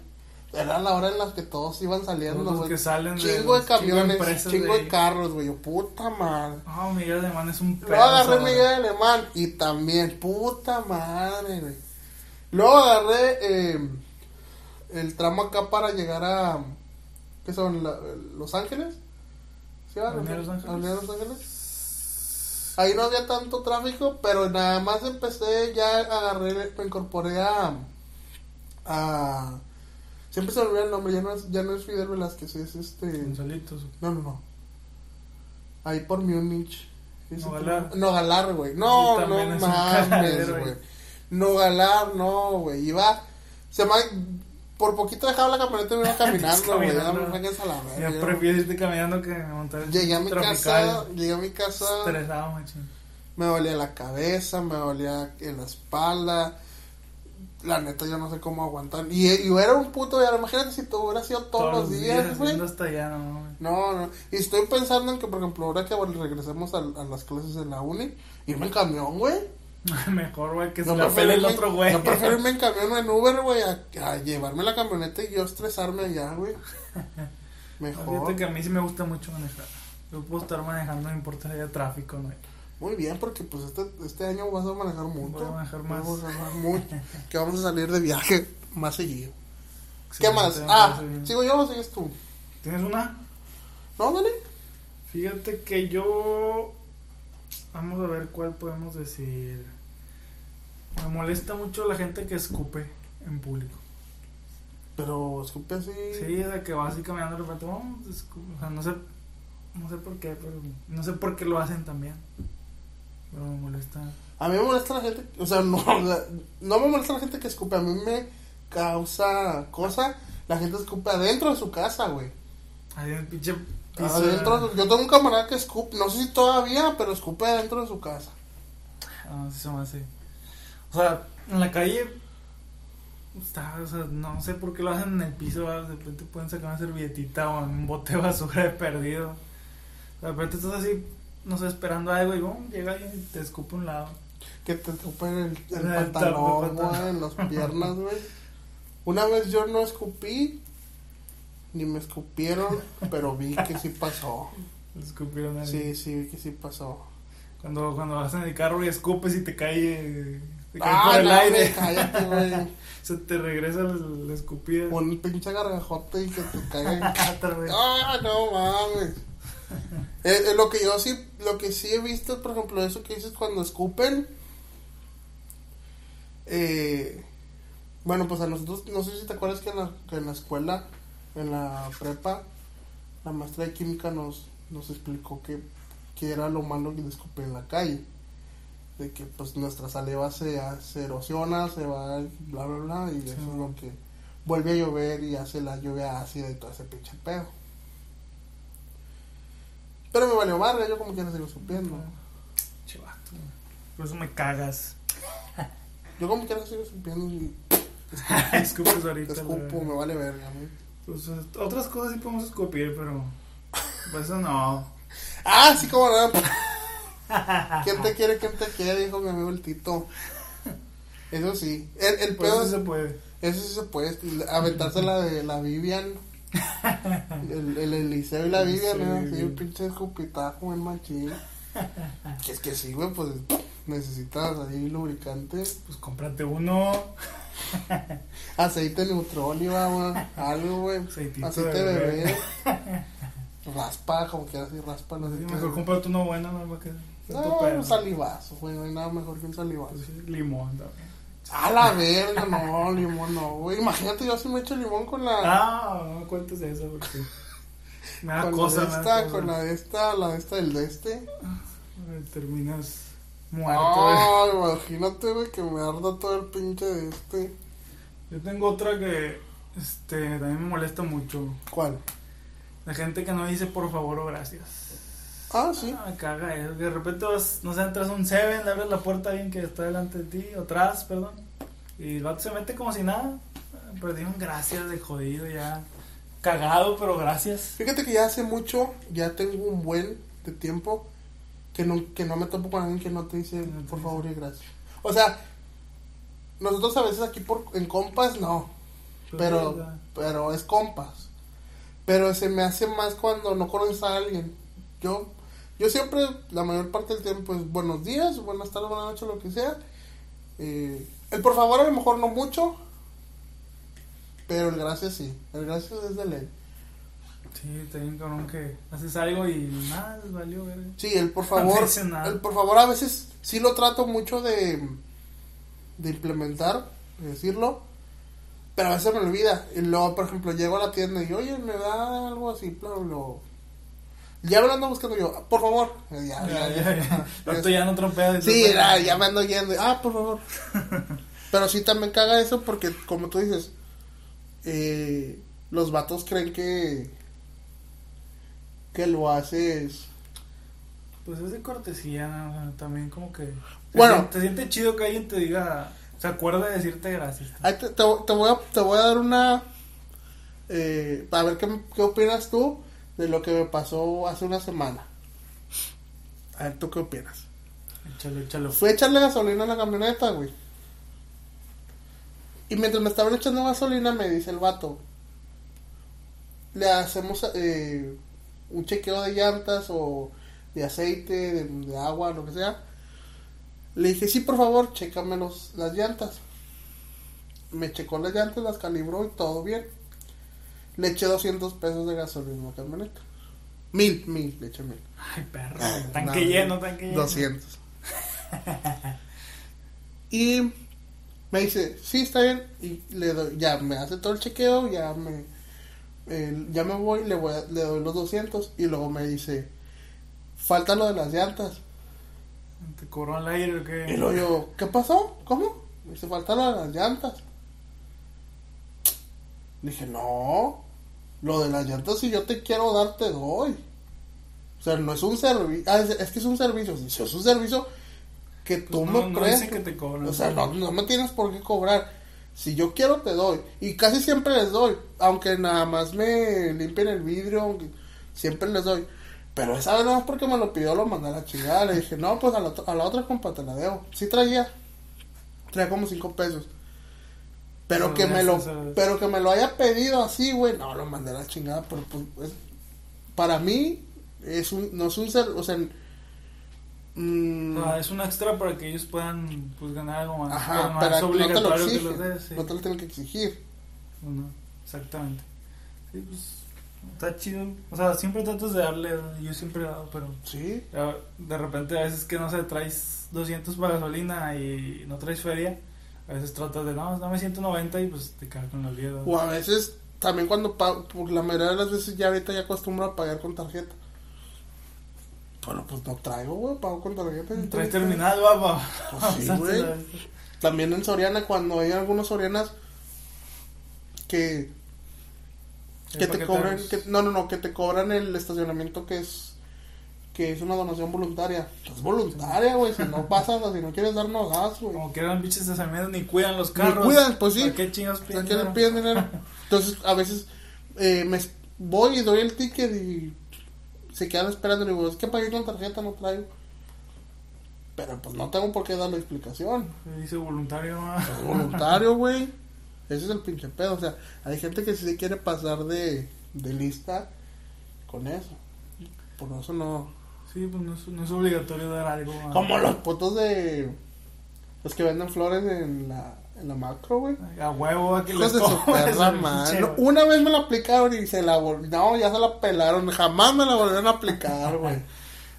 Era la hora en la que todos iban saliendo, Todos los que salen Chingo de camiones, chingo de- de carros, güey. Yo, Puta madre. Ah, Miguel Alemán es un Luego agarré Miguel Alemán y también, puta madre, güey. Luego agarré eh, el tramo acá para llegar a. ¿Qué son? La- Los Ángeles. ¿Sí? Avenida Los Ángeles. Avenida Los Ángeles. Ahí no había tanto tráfico, pero nada más empecé, ya agarré, me incorporé a. a siempre se me olvida el nombre, ya no es, ya no es Fidel Velázquez, es este. Gonzalitos. No, no, no. Ahí por Múnich. Nogalar. Nogalar, güey. No, no mames, güey. Nogalar, no, güey. Iba. Se me. Por poquito dejaba la camioneta y me iba caminando, güey. Ya me a la Ya verga. prefiero irte caminando que montar el Llegué a mi tropical. casa, llegué a mi casa, Estresado, machín. me dolía la cabeza, me dolía en la espalda. la neta, yo no sé cómo aguantan. Y, y era un puto ya imagínate si tú hubieras sido todos, los días, güey. no. No. Y estoy pensando en que, por ejemplo, ahora que regresemos a, a las clases en la uni, irme en camión, güey. Mejor, güey, que se No la pele el otro güey. No prefiero irme en camión o en Uber, güey, a, a llevarme la camioneta y yo estresarme allá, güey. Mejor. Fíjate que a mí sí me gusta mucho manejar. Yo puedo estar manejando, no importa si haya tráfico, no. Muy bien, porque pues este, este año vas a manejar mucho. Voy a manejar más. Vamos a manejar mucho. que vamos a salir de viaje más seguido. ¿Qué más? Ah. ¿sigo yo o sigues tú? ¿Tienes una? ¿No, Dani? Fíjate que yo. Vamos a ver cuál podemos decir. Me molesta mucho la gente que escupe en público. Pero escupe así. Sí, o sea, que va así caminando de repente. "Oh, escupe". O sea, no sé. No sé por qué, pero. No sé por qué lo hacen también. Pero me molesta. A mí me molesta la gente, o sea, no, no me molesta la gente que escupe, a mí me causa cosa la gente escupe adentro de su casa, güey. Ahí en el pinche. Adentro, yo tengo un camarada que escupe, no sé si todavía, pero escupe adentro de su casa. Ah, sí se me hace. O sea, en la calle. Está, o sea, no sé por qué lo hacen en el piso. ¿verdad? De repente pueden sacar una servilletita o un bote de basura de perdido. De repente estás así, no sé, esperando algo y boom, llega alguien y te escupe un lado. Que te escupe en el, el En el pantalón, pantalón. en las piernas, güey. Una vez yo no escupí, ni me escupieron, pero vi que sí pasó. Escupieron ahí. Sí, sí, vi que sí pasó. Cuando, cuando vas en el carro y escupes y te cae, te cae Ah, por el no, aire. cállate, güey. Se te regresa la, la escupida. Pon el pinche gargajote y que te caiga en. Ah, no mames. Eh, eh, lo que yo sí, lo que sí he visto, por ejemplo, eso que dices cuando escupen. Eh, bueno, pues a nosotros, no sé si te acuerdas que en la, que en la escuela, en la prepa, la maestra de química nos, nos explicó que, que era lo malo de escupir en la calle. De que pues nuestra saliva se, se erosiona, se va, bla, bla, bla, y eso Sí. es lo que vuelve a llover y hace la lluvia ácida y todo ese pinche pedo. Pero me valió madre, yo como quiera sigo supiendo. Che, vato, güey. Por eso me cagas. Yo como quiera sigo supiendo y Escupes ahorita. escupo, me vale verga. a mí. Pues, eh, otras cosas sí podemos escupir, pero. Pues eso no. Ah, sí, como no. ¿Quién te quiere, quién te quiere? Dijo mi amigo el Tito. Eso sí. El, el Pues pedo eso es- se puede. Eso sí se puede. Aventarse la de la Vivian. El, el Eliseo y la Vivian, Sí, ¿no? Sí, güey. el pinche escupitajo, el machín. Que es que sí, güey, pues necesitas ahí lubricante. Pues cómprate uno. Aceite neutrólica, güey. Algo, güey. Aceitito Aceite de bebé. bebé. raspa, como quieras decir, raspa. No, Sí, mejor cómprate uno bueno, no va que. No, un salivazo, güey. No hay nada mejor que un salivazo. Pues sí, limón también. A la verga, no, limón no, güey. Imagínate, yo si me echo limón con la. Ah, no cuentes eso porque. Me da con cosa, la de esta, con la de esta, la de esta del de este. Terminas muerto. Ay, imagínate, güey, que me arda todo el pinche de este. Yo tengo otra que este también me molesta mucho. ¿Cuál? La gente que no dice por favor o gracias. Ah, sí. Ah, caga eso. Que de repente vas, no sé, entras a un Seven, le abres la puerta a alguien que está delante de ti, o atrás, perdón. Y el vato se mete como si nada. Ah, Pero digo gracias de jodido ya. Cagado, pero gracias. Fíjate que ya hace mucho, ya tengo un buen de tiempo que no, que no me topo con alguien que no te dice por favor y gracias. O sea, nosotros a veces aquí por, en compas no, pero, ya. pero es compas. Pero se me hace más cuando no conoces a alguien. Yo, yo siempre, la mayor parte del tiempo es buenos días, buenas tardes, buenas noches, lo que sea. Eh, el por favor a lo mejor no mucho, pero el gracias sí. El gracias es de ley. Sí, está bien cabrón que haces algo y nada, les valió ver. Sí, el por No favor, nada. el por favor a veces sí lo trato mucho de, de implementar, de decirlo, pero a veces me olvida. Y luego, por ejemplo, llego a la tienda y, oye, me da algo así, pero lo... Ya me lo ando buscando yo, por favor. Ya, Ya, ya, ya, ya. ya. No tropeas. Sí, ya, ya me ando yendo. Ah, por favor. Pero sí también caga eso porque, como tú dices, eh, los vatos creen que que lo haces Pues es de cortesía, también como que... Bueno. Te siente chido que alguien te diga... se acuerda de decirte gracias. Te, te- te voy, a, te voy a dar una... Eh, para ver qué, qué opinas tú de lo que me pasó hace una semana. A ver, ¿tú qué opinas? Échalo, échalo. Fui a echarle gasolina a la camioneta, güey. Y mientras me estaban echando gasolina, me dice el vato, le hacemos eh, un chequeo de llantas o de aceite, de, de agua, lo que sea. Le dije, sí, por favor, chécame los, las llantas. Me checó las llantas, las calibró y todo bien. Le eché 200 pesos de gasolina a la camioneta. Mil, mil, le eché mil. Ay, perro. Ah, tanque no, lleno, tanque lleno. 200. y me dice, sí, está bien. Y le doy, ya me hace todo el chequeo, ya me, eh, ya me voy, le, voy a- le doy los 200. Y luego me dice, falta lo de las llantas. ¿Te cobró al aire o qué? Y luego yo, ¿qué pasó? ¿Cómo? Me dice, falta lo de las llantas. Le dije, no, lo de las llantas si yo te quiero dar, te doy. O sea, no es un servicio, ah, es, es que es un servicio, si es un servicio que tú Pues no, me no prestas. dicen que te cobran. O sea, no, no me tienes por qué cobrar. Si yo quiero, te doy. Y casi siempre les doy. Aunque nada más me limpien el vidrio, siempre les doy. Pero esa vez nada más porque me lo pidió, lo mandé a la chingada. Le dije, no, pues a la, a la otra compa te la debo. Sí traía. Traía como cinco pesos. Pero que me lo, pero que me lo haya pedido así, güey, no, lo mandé a la chingada. Pero pues, para mí, es un, no es un ser, o sea, mm, Ah, es un extra para que ellos puedan pues, ganar algo más. Ajá, pero es no te lo obligatorio que los des. sí. no te lo tienen que exigir. No, exactamente. Sí, pues está chido. O sea, siempre tratas de darle, yo siempre he dado, pero Sí, de repente a veces que no sé, traes 200 para gasolina y no traes feria, a veces tratas de, no, dame 190 y pues te quedas con los 10. ¿no? o a veces también cuando pago, por la mayoría de las veces ya ahorita ya acostumbro a pagar con tarjeta. Pero pues no traigo, güey, pago con tarjeta. Traes terminal, papá. Pues sí, güey. También en Soriana, cuando hay algunos Sorianas que, que te cobran, que, no, no, no, que te cobran el estacionamiento que es que es una donación voluntaria. Es voluntaria, güey, si no pasas, si no quieres dar, no das, güey. Como que eran bichos de Sarmiento, ni cuidan los Ni carros. cuidan, pues sí. ¿Para qué chingados piden dinero? piden dinero. Entonces, a veces eh, me voy y doy el ticket y se quedan esperando. Y digo, es que pagué con tarjeta, no traigo. Pero pues no tengo por qué dar la explicación. Dice voluntario. voluntario, güey. Ese es el pinche pedo. O sea, hay gente que sí se quiere pasar de, de lista con eso. Por eso no. Sí, pues no es, no es obligatorio dar algo. ¿no? Como los putos de. Los que venden flores en la, en la macro, güey. A huevo, a que Hijos les de su perra madre. Una vez me la aplicaron y se la volvieron. No, ya se la pelaron. Jamás me la volvieron a aplicar, güey.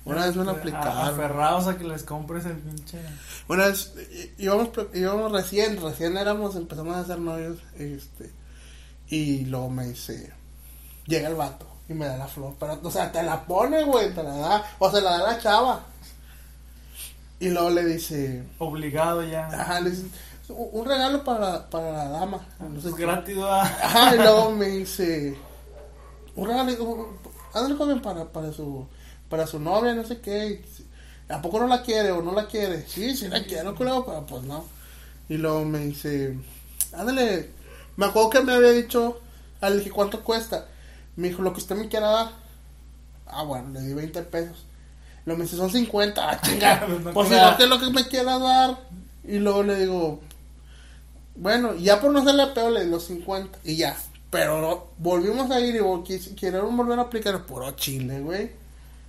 Una vez me la aplicaron. Aferrados a que les compres el pinche. Una vez íbamos, íbamos recién, recién éramos, empezamos a hacer novios. Este, y luego me dice: Llega el vato y me da la flor. Pero, o sea, te la pone, güey, te la da. O se la da la chava. Y luego le dice: Obligado ya. Ajá, le dice: Un regalo para, para la dama. No sé Es qué. gratis. Ajá, y luego me dice, un regalo, ándale joven para, para su, para su novia, no sé qué, ¿a poco no la quiere o no la quiere? Sí, sí la quiero, culero, pero pues no. Y luego me dice, ándale, me acuerdo que me había dicho, ah, le dije, ¿cuánto cuesta? Me dijo, lo que usted me quiera dar. Ah, bueno, le di 20 pesos. Luego me dice, son 50, ah, chinga, pues si no, ¿qué es lo que me quiera dar? Y luego le digo, bueno, ya por no hacerle peor le los 50 y ya. Pero volvimos a ir y quisieron volver a aplicar puro chile, güey.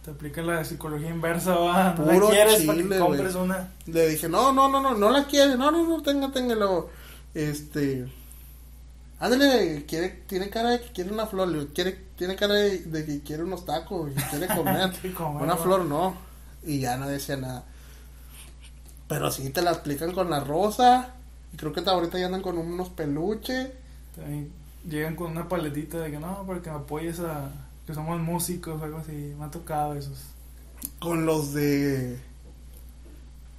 Te aplica la psicología inversa, ¿va? No Puro la quieres para chile, que compres una. Le dije, no, no, no, no, no la quiere, no, no, no, tenga, tenga, luego, este, ándale, quiere, tiene cara de que quiere una flor, le digo, quiere, tiene cara de, de que quiere unos tacos, y quiere comer, una flor no, y ya no decía nada. Pero sí te la aplican con la rosa, y creo que ahorita ya andan con unos peluches. También llegan con una paletita de que no, para que me apoyes a. que somos músicos o algo así. Me ha tocado esos. Con los de.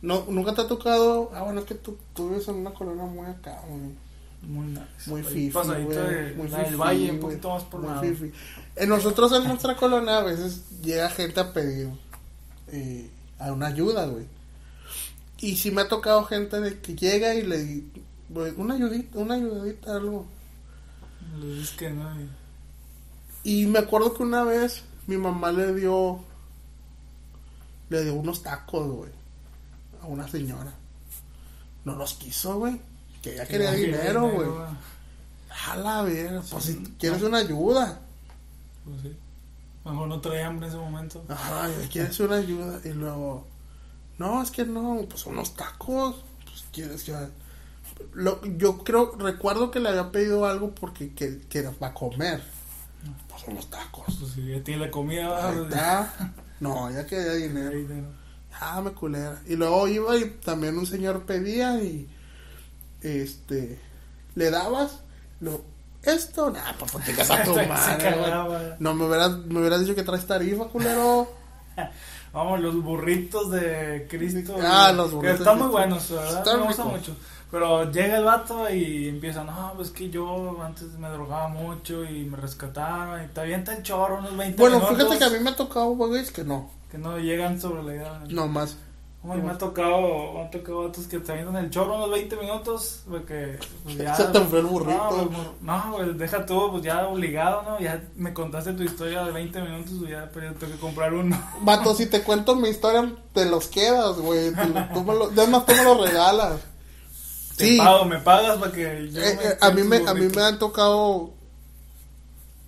No, nunca te ha tocado. Ah, bueno, es que tú, tú vives en una colonia muy acá, güey. Muy nice. Muy fifi. De muy fifí, Valle, un poquito más por muy fifi. En nosotros en nuestra colonia a veces llega gente a pedir eh, a una ayuda, güey. Y sí me ha tocado gente de que llega y le... Una ayudita, una ayudadita, algo. Le dices que y- me acuerdo que una vez mi mamá le dio... Le dio unos tacos, güey. A una señora. No los quiso, güey. Que ella quería que dinero, güey. A la verga. Pues si quieres una ayuda. Pues sí. Mejor no traía hambre en ese momento. Ay, quieres una ayuda. Y luego, no, es que no, pues unos tacos. Pues quieres que. Lo, yo creo, recuerdo que le había pedido algo porque que, que era para comer. Pues unos tacos. Pues si ya tiene la comida, Ahí está. No, ya quería ya dinero. hay dinero. Ah, me culera. Y luego iba y también un señor pedía y. Este. Le dabas. Lo, esto, nah, pues te a tu madre. No, me hubieras, me hubieras dicho que traes tarifa, culero. Vamos, los burritos de Cristo. Ah, los que burritos Están de muy buenos, ¿verdad? Están me gustan mucho. Pero llega el vato y empieza, no, pues que yo antes me drogaba mucho y me rescataron y te avienta el chorro unos 20 Bueno, minutos. fíjate que a mí me ha tocado, güey, que no. Que no llegan sobre la idea. No más. Como me ha tocado, me ha tocado vatos que te avientan el chorro unos 20 minutos, porque pues ya... Se te fue el burrito. No, pues, no, pues deja tú, pues ya obligado, ¿no? Ya me contaste tu historia de 20 minutos, pues ya pero yo tengo que comprar uno. Vato, si te cuento mi historia, te los quedas, güey. Tú, me lo, tú me lo regalas. Te Sí. pago, me pagas para que yo Eh, me eh, a mí me a mí me han tocado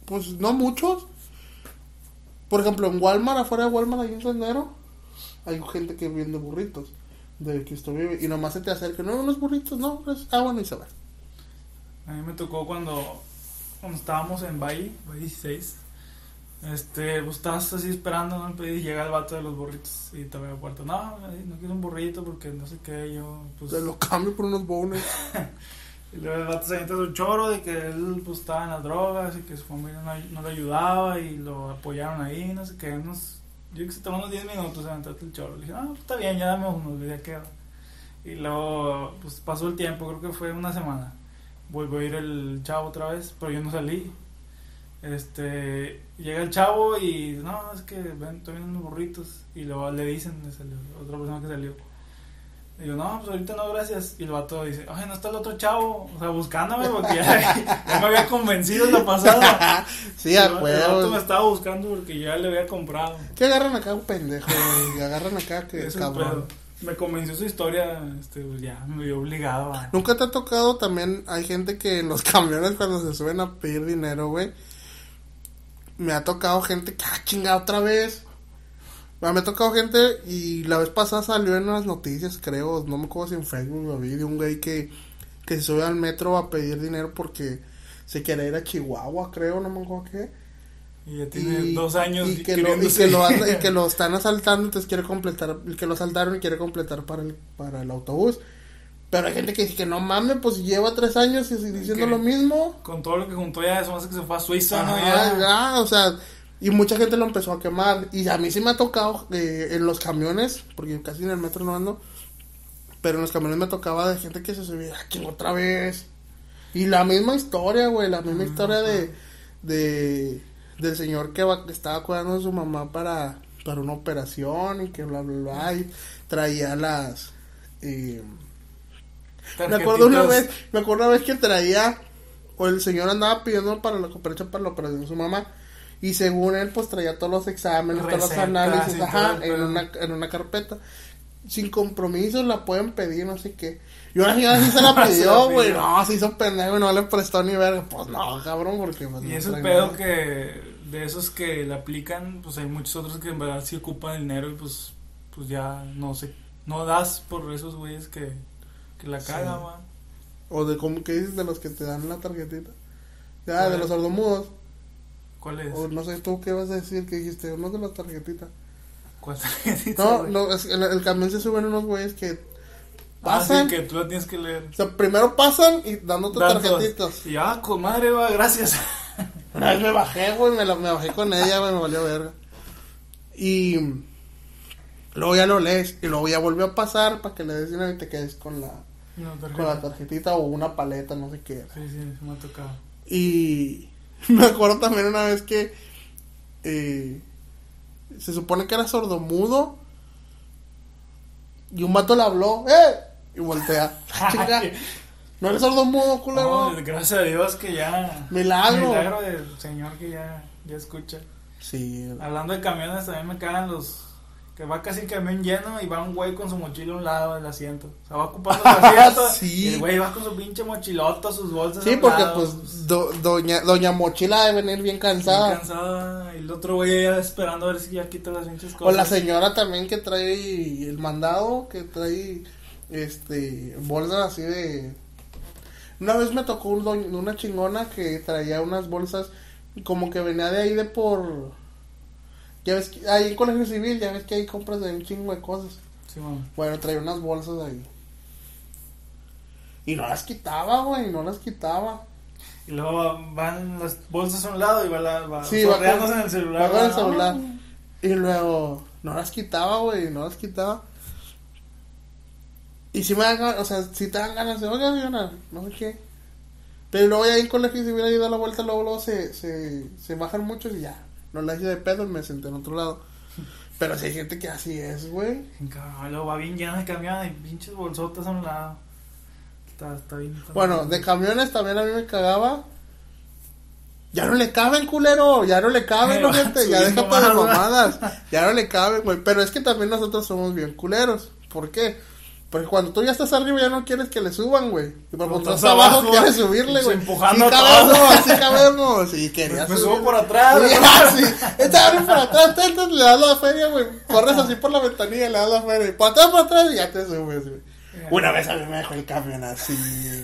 pues no muchos por ejemplo en Walmart afuera de Walmart hay un sendero hay gente que vende burritos de Cristo vive y nomás se te acerca no unos burritos no es ah bueno y se va A mí me tocó cuando, cuando estábamos en Valle, Valle 16. Este, pues estabas así esperando, ¿no? Y llega el vato de los burritos y te abre la puerta. No, no quiero un burrito porque no sé qué, yo, pues. te lo cambio por unos bones Y luego el vato se avienta su choro de que él, pues, estaba en las drogas y que su familia no, no le ayudaba y lo apoyaron ahí, no sé qué. Unos, yo que se tomó unos 10 minutos aventarte el choro. Le dije, ah, está bien, ya dame unos, ya queda. Y luego, pues pasó el tiempo, creo que fue una semana. Vuelvo a ir el chavo otra vez, pero yo no salí. Este, llega el chavo y no, es que ven, estoy viendo unos burritos. Y luego le dicen, le otra persona que salió. Y yo, no, pues ahorita no, gracias. Y el vato dice, ay, no está el otro chavo. O sea, buscándome porque ya, ya me había convencido en la pasada. sí Y a el vato me huevo estaba buscando porque yo ya le había comprado. que agarran acá un pendejo güey? agarran acá que es cabrón pedo. Me convenció su historia, este, pues ya me vio obligado a... Nunca te ha tocado también, hay gente que en los camiones cuando se suben a pedir dinero, güey. Me ha tocado gente que, ah, chinga, otra vez. Me ha tocado gente y la vez pasada salió en las noticias, creo, no me acuerdo si en Facebook lo vi, de un güey que, que se sube al metro a pedir dinero porque se quiere ir a Chihuahua, creo, no me acuerdo qué. Y ya tiene Y, dos años y que, lo, y, que lo anda- y que lo están asaltando, entonces quiere completar, y que lo asaltaron y quiere completar para el, para el autobús. Pero hay gente que dice que no mames, pues lleva tres años y sigue diciendo Que- lo mismo. Con todo lo que juntó ya, eso hace que se fue a Suiza, ¿no? Ajá, Ya. ya, o sea, y mucha gente lo empezó a quemar. Y a mí sí me ha tocado eh, en los camiones, porque casi en el metro no ando, pero en los camiones me tocaba de gente que se subía, aquí otra vez. Y la misma historia, güey, la misma historia de, de del señor que, va- que estaba cuidando a su mamá para, para una operación y que bla, bla, bla, y traía las... eh, me acuerdo una vez, me acuerdo una vez que traía, o el señor andaba pidiendo para la cooperacha para la operación de su mamá, y según él, pues traía todos los exámenes, todos los análisis, ajá, en una, en una carpeta. Sin compromiso la pueden pedir, no sé qué. Y una señora sí se la pidió, güey. No, se hizo pendejo y no le prestó ni verga. Pues no, cabrón, porque. Pues, Y no es trae pedo nada. que de esos que le aplican, pues hay muchos otros que en verdad sí ocupan el dinero y pues, pues ya no sé, no das por esos güeyes que, que la Sí. cagan, va. O de cómo que dices de los que te dan la tarjetita. Ya, de los sordomudos. ¿Cuál es? O no sé tú qué vas a decir que dijiste, uno de las tarjetitas. ¿Cuál tarjetita, No, no, es, el, el camión se suben unos güeyes que Ah, sí, pasan. que tú la tienes que leer. O sea, primero pasan y dándote Dando- tarjetitas. Y ah, con madre, va, gracias. Una vez me bajé, güey, me, la- me bajé con ella, güey, me valió verga. Y luego ya lo lees y luego ya volvió a pasar para que le des dinero y te quedes con la, No, con la tarjetita o una paleta, no sé qué. era. Sí, sí, se me ha tocado. Y me acuerdo también una vez que eh, se supone que era sordomudo Y un vato le habló, ¡eh! Y voltea. Chinga. No eres sordo mudo, culero. No, gracias a Dios que ya. Milagro. Milagro del Señor que ya, ya escucha. Sí. Hablando de camiones, también me cagan los. Que va casi el camión lleno y va un güey con su mochila a un lado del asiento. O sea, va ocupando el asiento. Sí. Y el güey va con su pinche mochilota, sus bolsas. Sí, porque lado, pues do- doña, doña Mochila debe venir bien bien cansada. cansada. Y el otro güey ya esperando a ver si ya quita las pinches cosas. O la señora también que trae el mandado, que trae este bolsas así de... Una vez me tocó un una chingona que traía unas bolsas como que venía de ahí de por... Ya ves, que- ahí en Colegio Civil, ya ves que ahí compras de un chingo de cosas. Sí. Bueno, traía unas bolsas ahí. Y no las quitaba, güey, no las quitaba. Y luego van las bolsas a un lado y va, la, va Sí, va con- en el celular. va con el ¿no? celular. Y luego, no las quitaba, güey, no las quitaba. Y si me dan ganas, o sea, si te dan ganas de, oiga, señora, no sé qué. Pero luego ya en colegio, si hubiera ido a la vuelta, luego, luego se, se, se bajan muchos y ya. No la hice de pedo y me senté en otro lado. Pero si hay gente que así es, güey. Cabrón, luego va bien lleno de camión y pinches bolsotas a un lado. Está, está bien. está Bueno, bien. de camiones también a mí me cagaba. Ya no le caben, culero. Ya no le caben, no, gente. Ya subiendo déjate de más, mamadas. Ya no le caben, güey. Pero es que también nosotros somos bien culeros. ¿Por qué? Porque cuando tú ya estás arriba ya no quieres que le suban, güey. Y cuando estás estás abajo abajo, quieres subirle, pues, güey. empujando sí cabemos, sí cabemos. Y querías Me subir. subo por atrás. Sí, ah, sí. Esta abre por atrás, te entras, le das la feria, güey. Corres así por la ventanilla, le das la feria. Por atrás, por atrás, y ya te subes, güey. Una vez a mí me dejó el camión así,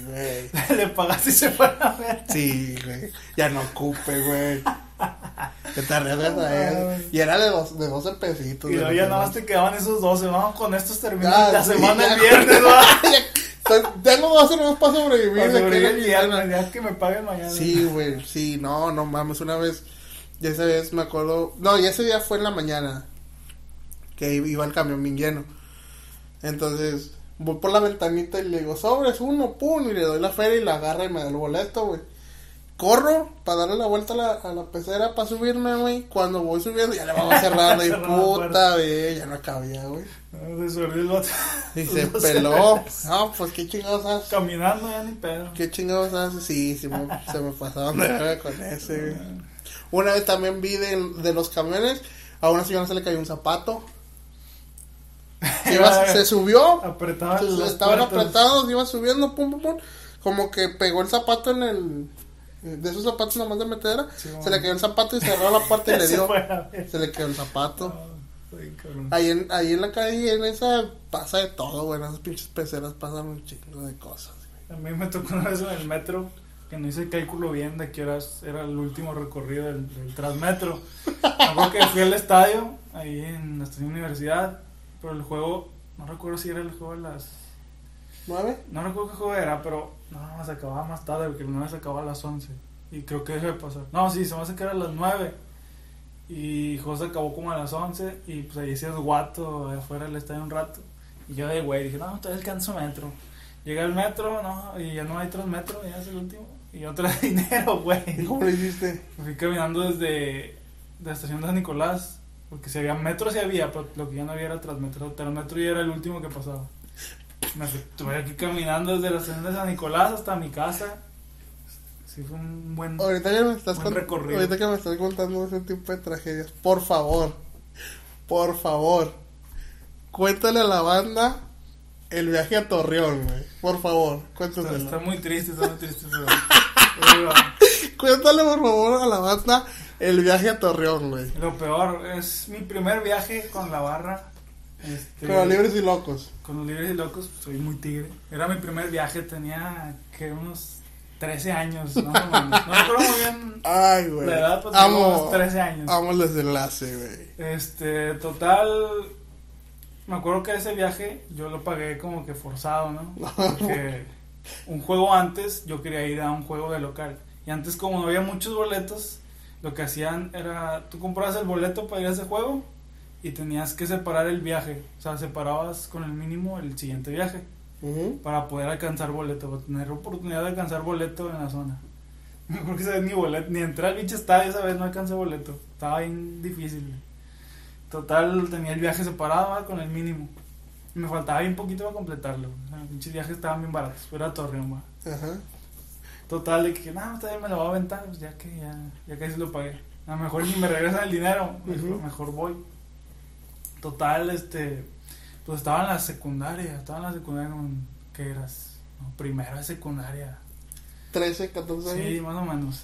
güey. Le pagaste y se fue a ver. Sí, güey. Ya no ocupe, güey. Que te arriesgas a él. Y era de, dos, de 12 pesitos. Y luego ya nada más te quedaban esos 12. Vamos con estos terminan Ya, la semana ya. el viernes, ¿va? Estoy- Tengo 12 nomás para sobrevivir. Para sobrevivir viernes, ya que me paguen mañana. Sí, güey, sí, no, no mames, una vez, y esa vez me acuerdo, no, y ese día fue en la mañana, que iba el camión bien lleno, entonces, voy por la ventanita y le digo, sobres uno, pum, y le doy la feria y la agarra y me da el boleto, güey. Corro para darle la vuelta a la, a la pecera para subirme, güey. Cuando voy subiendo, ya le vamos y Cerró la puta, güey, ya no cabía, güey. No, Se el vato. Y se peló. No, pues qué chingados haces. Caminando ya ni pedo. ¿Qué chingados haces? Sí, sí me- se me pasaron de verga con ese, güey. Una vez también vi de, de los camiones, a una señora se le cayó un zapato. Se, iba- se subió, Apretaban estaban puertas. apretados, iba subiendo, pum, pum, pum. Como que pegó el zapato en el. De esos zapatos nomás de metedera. Sí, se le cayó el zapato y cerró la puerta y le dio. Se le quedó el zapato. Cabrón. Ahí en, ahí en la calle, en esa, pasa de todo, güey. En esas pinches peceras pasan un chingo de cosas. A mí me tocó una vez en el metro que no hice el cálculo bien de qué horas era el último recorrido del, del Transmetro. Me acuerdo que fui al estadio, ahí en la estación universidad, pero el juego, no recuerdo si era el juego de las... ¿Nueve? No recuerdo qué juego era, pero no, se acababa más tarde porque el 9 se acababa a las 11. Y creo que dejó de pasar. No, sí, se me hace que era a las 9. Y José acabó como a las 11. Y pues ahí hacías guato afuera del estadio un rato. Y yo de güey dije, no, todavía alcanzo metro. Llega el metro, no, y ya no hay tres metros, ya es el último. Y yo dinero, ¿Y güey. cómo lo hiciste? Fui caminando desde de la estación de San Nicolás. Porque si había metro, sí había, pero lo que ya no había era Transmetro. Transmetro ya era el último que pasaba. Me estuve aquí caminando desde la estación de San Nicolás hasta mi casa. Sí, fue un buen. Ahorita que me estás Buen recorrido. ahorita que me estás contando ese tipo de tragedias, por favor, por favor, cuéntale a la banda el viaje a Torreón, güey. Por favor, cuéntaselo. está muy triste, está muy triste. Pero, Cuéntale por favor a la banda el viaje a Torreón, güey. lo peor, es mi primer viaje con la barra. Este, Con los libres y locos. Con los libres y locos, pues, soy muy tigre. Era mi primer viaje, tenía que unos 13 años, ¿no? No recuerdo muy bien Ay, güey. la edad, pues amo, unos 13 años. amo el desenlace, güey. Este, total, me acuerdo que ese viaje yo lo pagué como que forzado, ¿no? Porque un juego antes yo quería ir a un juego de local. Y antes como no había muchos boletos, lo que hacían era, tú comprabas el boleto para ir a ese juego y tenías que separar el viaje. O sea, separabas con el mínimo el siguiente viaje para poder alcanzar boleto, para tener oportunidad de alcanzar boleto en la zona. Me acuerdo que esa vez ni boleto, ni entré al pinche estadio esa vez no alcancé boleto. Estaba bien difícil. Total, tenía el viaje separado ¿va? con el mínimo. Y me faltaba bien poquito para completarlo. Los pinches viajes estaban bien baratos. Era Torreón. Ajá. Total, de que, no, todavía me lo voy a aventar, pues ya que ya, ya casi lo pagué. A lo mejor ni me regresan el dinero, mejor, mejor voy. Total, este, pues estaba en la secundaria, estaba en la secundaria, en- ¿qué eras? No, primero de secundaria. 13, 14 años. Sí, más o menos.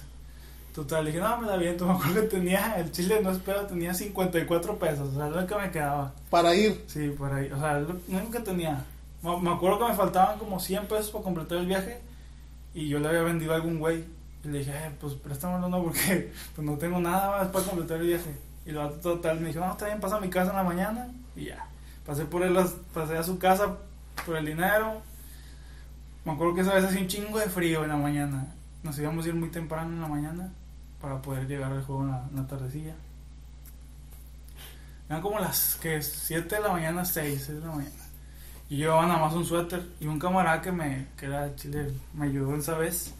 Total, dije, no, me la viento, me acuerdo que tenía, el chile no espero, tenía 54 pesos, o sea, es lo que me quedaba. Para ir. Sí, por ahí, o sea, lo único que tenía. Me me acuerdo que me faltaban como 100 pesos para completar el viaje y yo le había vendido a algún güey. Y le dije, eh, pues préstamelo no porque pues no tengo nada más para completar el viaje. Y lo total me dijo, no, está bien, pasa a mi casa en la mañana y ya. Pasé por él, pasé a su casa por el dinero. Me acuerdo que esa vez hacía un chingo de frío en la mañana. Nos íbamos a ir muy temprano en la mañana para poder llegar al juego en la, en la tardecilla. Eran como las que 7 de la mañana, 6, 6 de la mañana. Y yo llevaba nada más un suéter y un camarada que me, que era de Chile, me ayudó esa vez.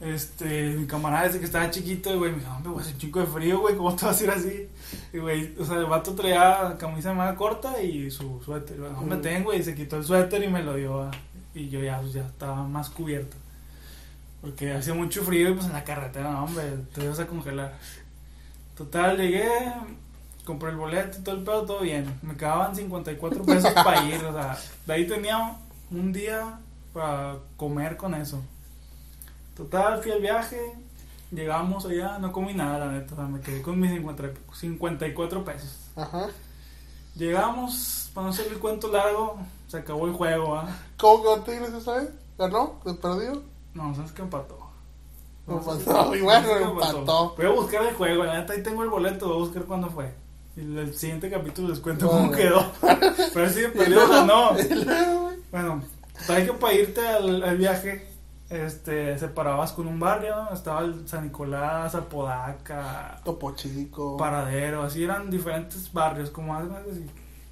Este, mi camarada ese que estaba chiquito, y güey, me dijo, hombre, güey, hace un chico de frío, güey, ¿cómo te vas a ir así? Y güey, o sea, el vato traía camisa de manga corta y su suéter. Y, me Ujú. tengo, y se quitó el suéter y me lo dio. Y yo ya, ya estaba más cubierto. Porque hacía mucho frío y pues en la carretera, no, hombre, te ibas a congelar. Total, llegué, compré el boleto y todo el pedo, todo bien. Me quedaban 54 pesos para ir, o sea, de ahí tenía un día para comer con eso. Total, fui al viaje, llegamos allá, no comí nada, la neta, o sea, me quedé con mis 50 54 pesos. Ajá. Llegamos, para no hacer el cuento largo, se acabó el juego, ¿ah? ¿Cómo quedó Tigres esa vez? ¿Ganó? ¿Se perdió? No, sabes que empató. No qué- y bueno, empató. Voy a buscar el juego, la neta ahí tengo el boleto, voy a buscar cuándo fue. Y el, el siguiente capítulo les cuento cómo quedó. Pero si perdió ganó. Bueno, sabes que para irte al, al viaje, este, separabas con un barrio, estaba el San Nicolás, Apodaca, Topo Chico. Paradero, así eran diferentes barrios, como algo así,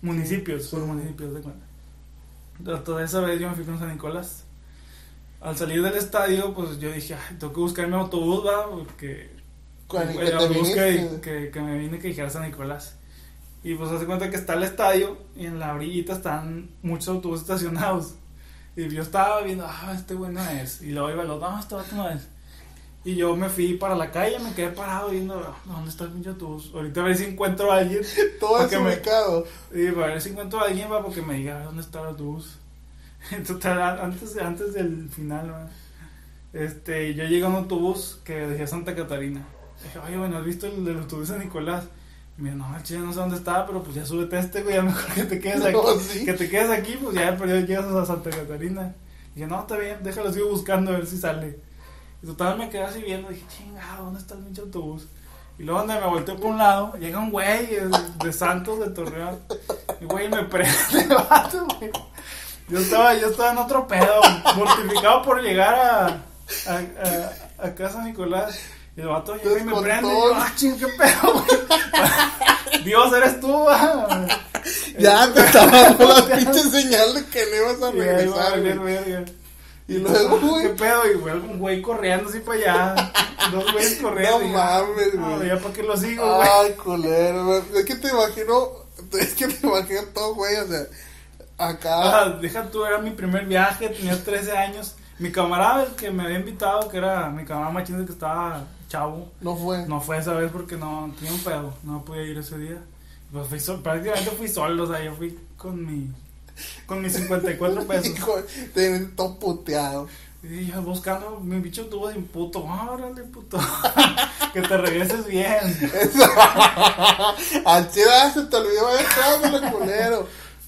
municipios, por municipios de cuenta. Toda esa vez yo me fui con San Nicolás. Al salir del estadio, pues yo dije, ay, tengo que buscarme autobús, va, porque el que autobús que, viniste. que, que me vine que dijera San Nicolás. Y pues hace cuenta que está el estadio y en la orillita están muchos autobuses estacionados. Y yo estaba viendo, ah, este güey no es. Y luego iba el otro, no, este vato no es. Y yo me fui para la calle, me quedé parado viendo, "Ah, ¿dónde está el pinche autobús? Ahorita a ver si encuentro a alguien. Todo es me- ubicado. Y para ver si encuentro a alguien va porque me diga dónde está el autobús. Total, antes, antes del final, ¿va? este, yo llegué a un autobús que decía Santa Catarina. Dije, oye, bueno, ¿has visto el del autobús de Nicolás? Dijo, no, el chile no sé dónde estaba, pero pues ya súbete a este, güey, ya mejor que te quedes aquí. Sí. Que te quedes aquí, pues ya pero ya llegas a Santa Catarina. Y dije, no, está bien, déjalo, sigo buscando a ver si sale. Y total me quedé así viendo, dije, chingado, ¿dónde está el pinche autobús? Y luego donde me volteo por un lado, llega un güey de, de Santos, de Torreón. Y güey me prende vato, güey. Yo estaba, yo estaba en otro pedo, mortificado por llegar a, a, a, a casa Nicolás. Y el vato llega y me prende. Y yo, ah, ching, qué pedo. Dios, eres tú, va. Ya te estaba dando la pinche señal de que no ibas a regresar. güey. Y luego, ¿Qué güey. pedo? Y güey, un güey corriendo así para allá. Dos güeyes corriendo. No mames, No, güey. ya para qué lo sigo, güey. Ay, culero, güey. Es que te imagino. Es que te imagino todo, güey. O sea, acá. Ah, deja tú, era mi primer viaje, tenía 13 años. Mi camarada, el que me había invitado, que era mi camarada machín que estaba chavo, No fue. no fue esa vez porque no tenía un pedo, no podía ir ese día. Pues fui sol- prácticamente fui solo, o sea, yo fui con mi con mis 54 pesos. Hijo, te todo puteado. Y yo buscando, mi bicho tuvo sin puto, órale puto, que te regreses bien. Al chida se te olvidó de culero.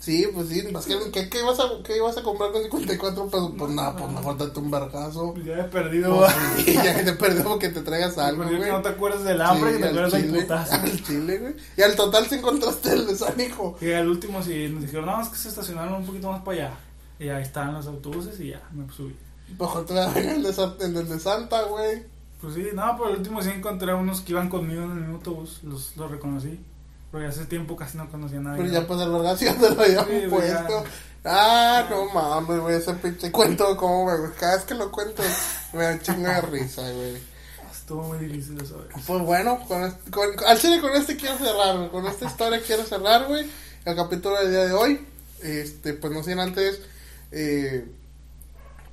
Sí, pues sí, pues, ¿qué, qué, qué ibas a, ¿qué ibas a comprar con 54 pesos? Pues nada, pues mejor date un vergazo. Ya he perdido, Pues, sí, ya que te perdió que te traigas algo, Porque güey. no te acuerdas del hambre, Sí, que te acuerdas del putazo. Al chile, güey. Y al total se encontraste el de San Hijo. Y al último sí nos dijeron, no, es que se estacionaron un poquito más para allá. Y ahí estaban los autobuses y ya, me subí. Mejor te la en el de, el de Santa, güey. Pues sí, no, pero al último sí encontré a unos que iban conmigo en el autobús, los, los reconocí. Pero hace tiempo casi no conocía a nadie. Pero ya pues el vergazo ya te lo habían Sí, pues, ya. puesto. Ah, no mames, güey, ese pinche cuento, como, güey. Cada vez que lo cuento, me da un chingo de risa, güey. Estuvo muy difícil eso. güey. Pues bueno, con este- con- al chile con este quiero cerrar, güey. Con esta historia quiero cerrar, güey. El capítulo del día de hoy. este, pues no sin antes, eh,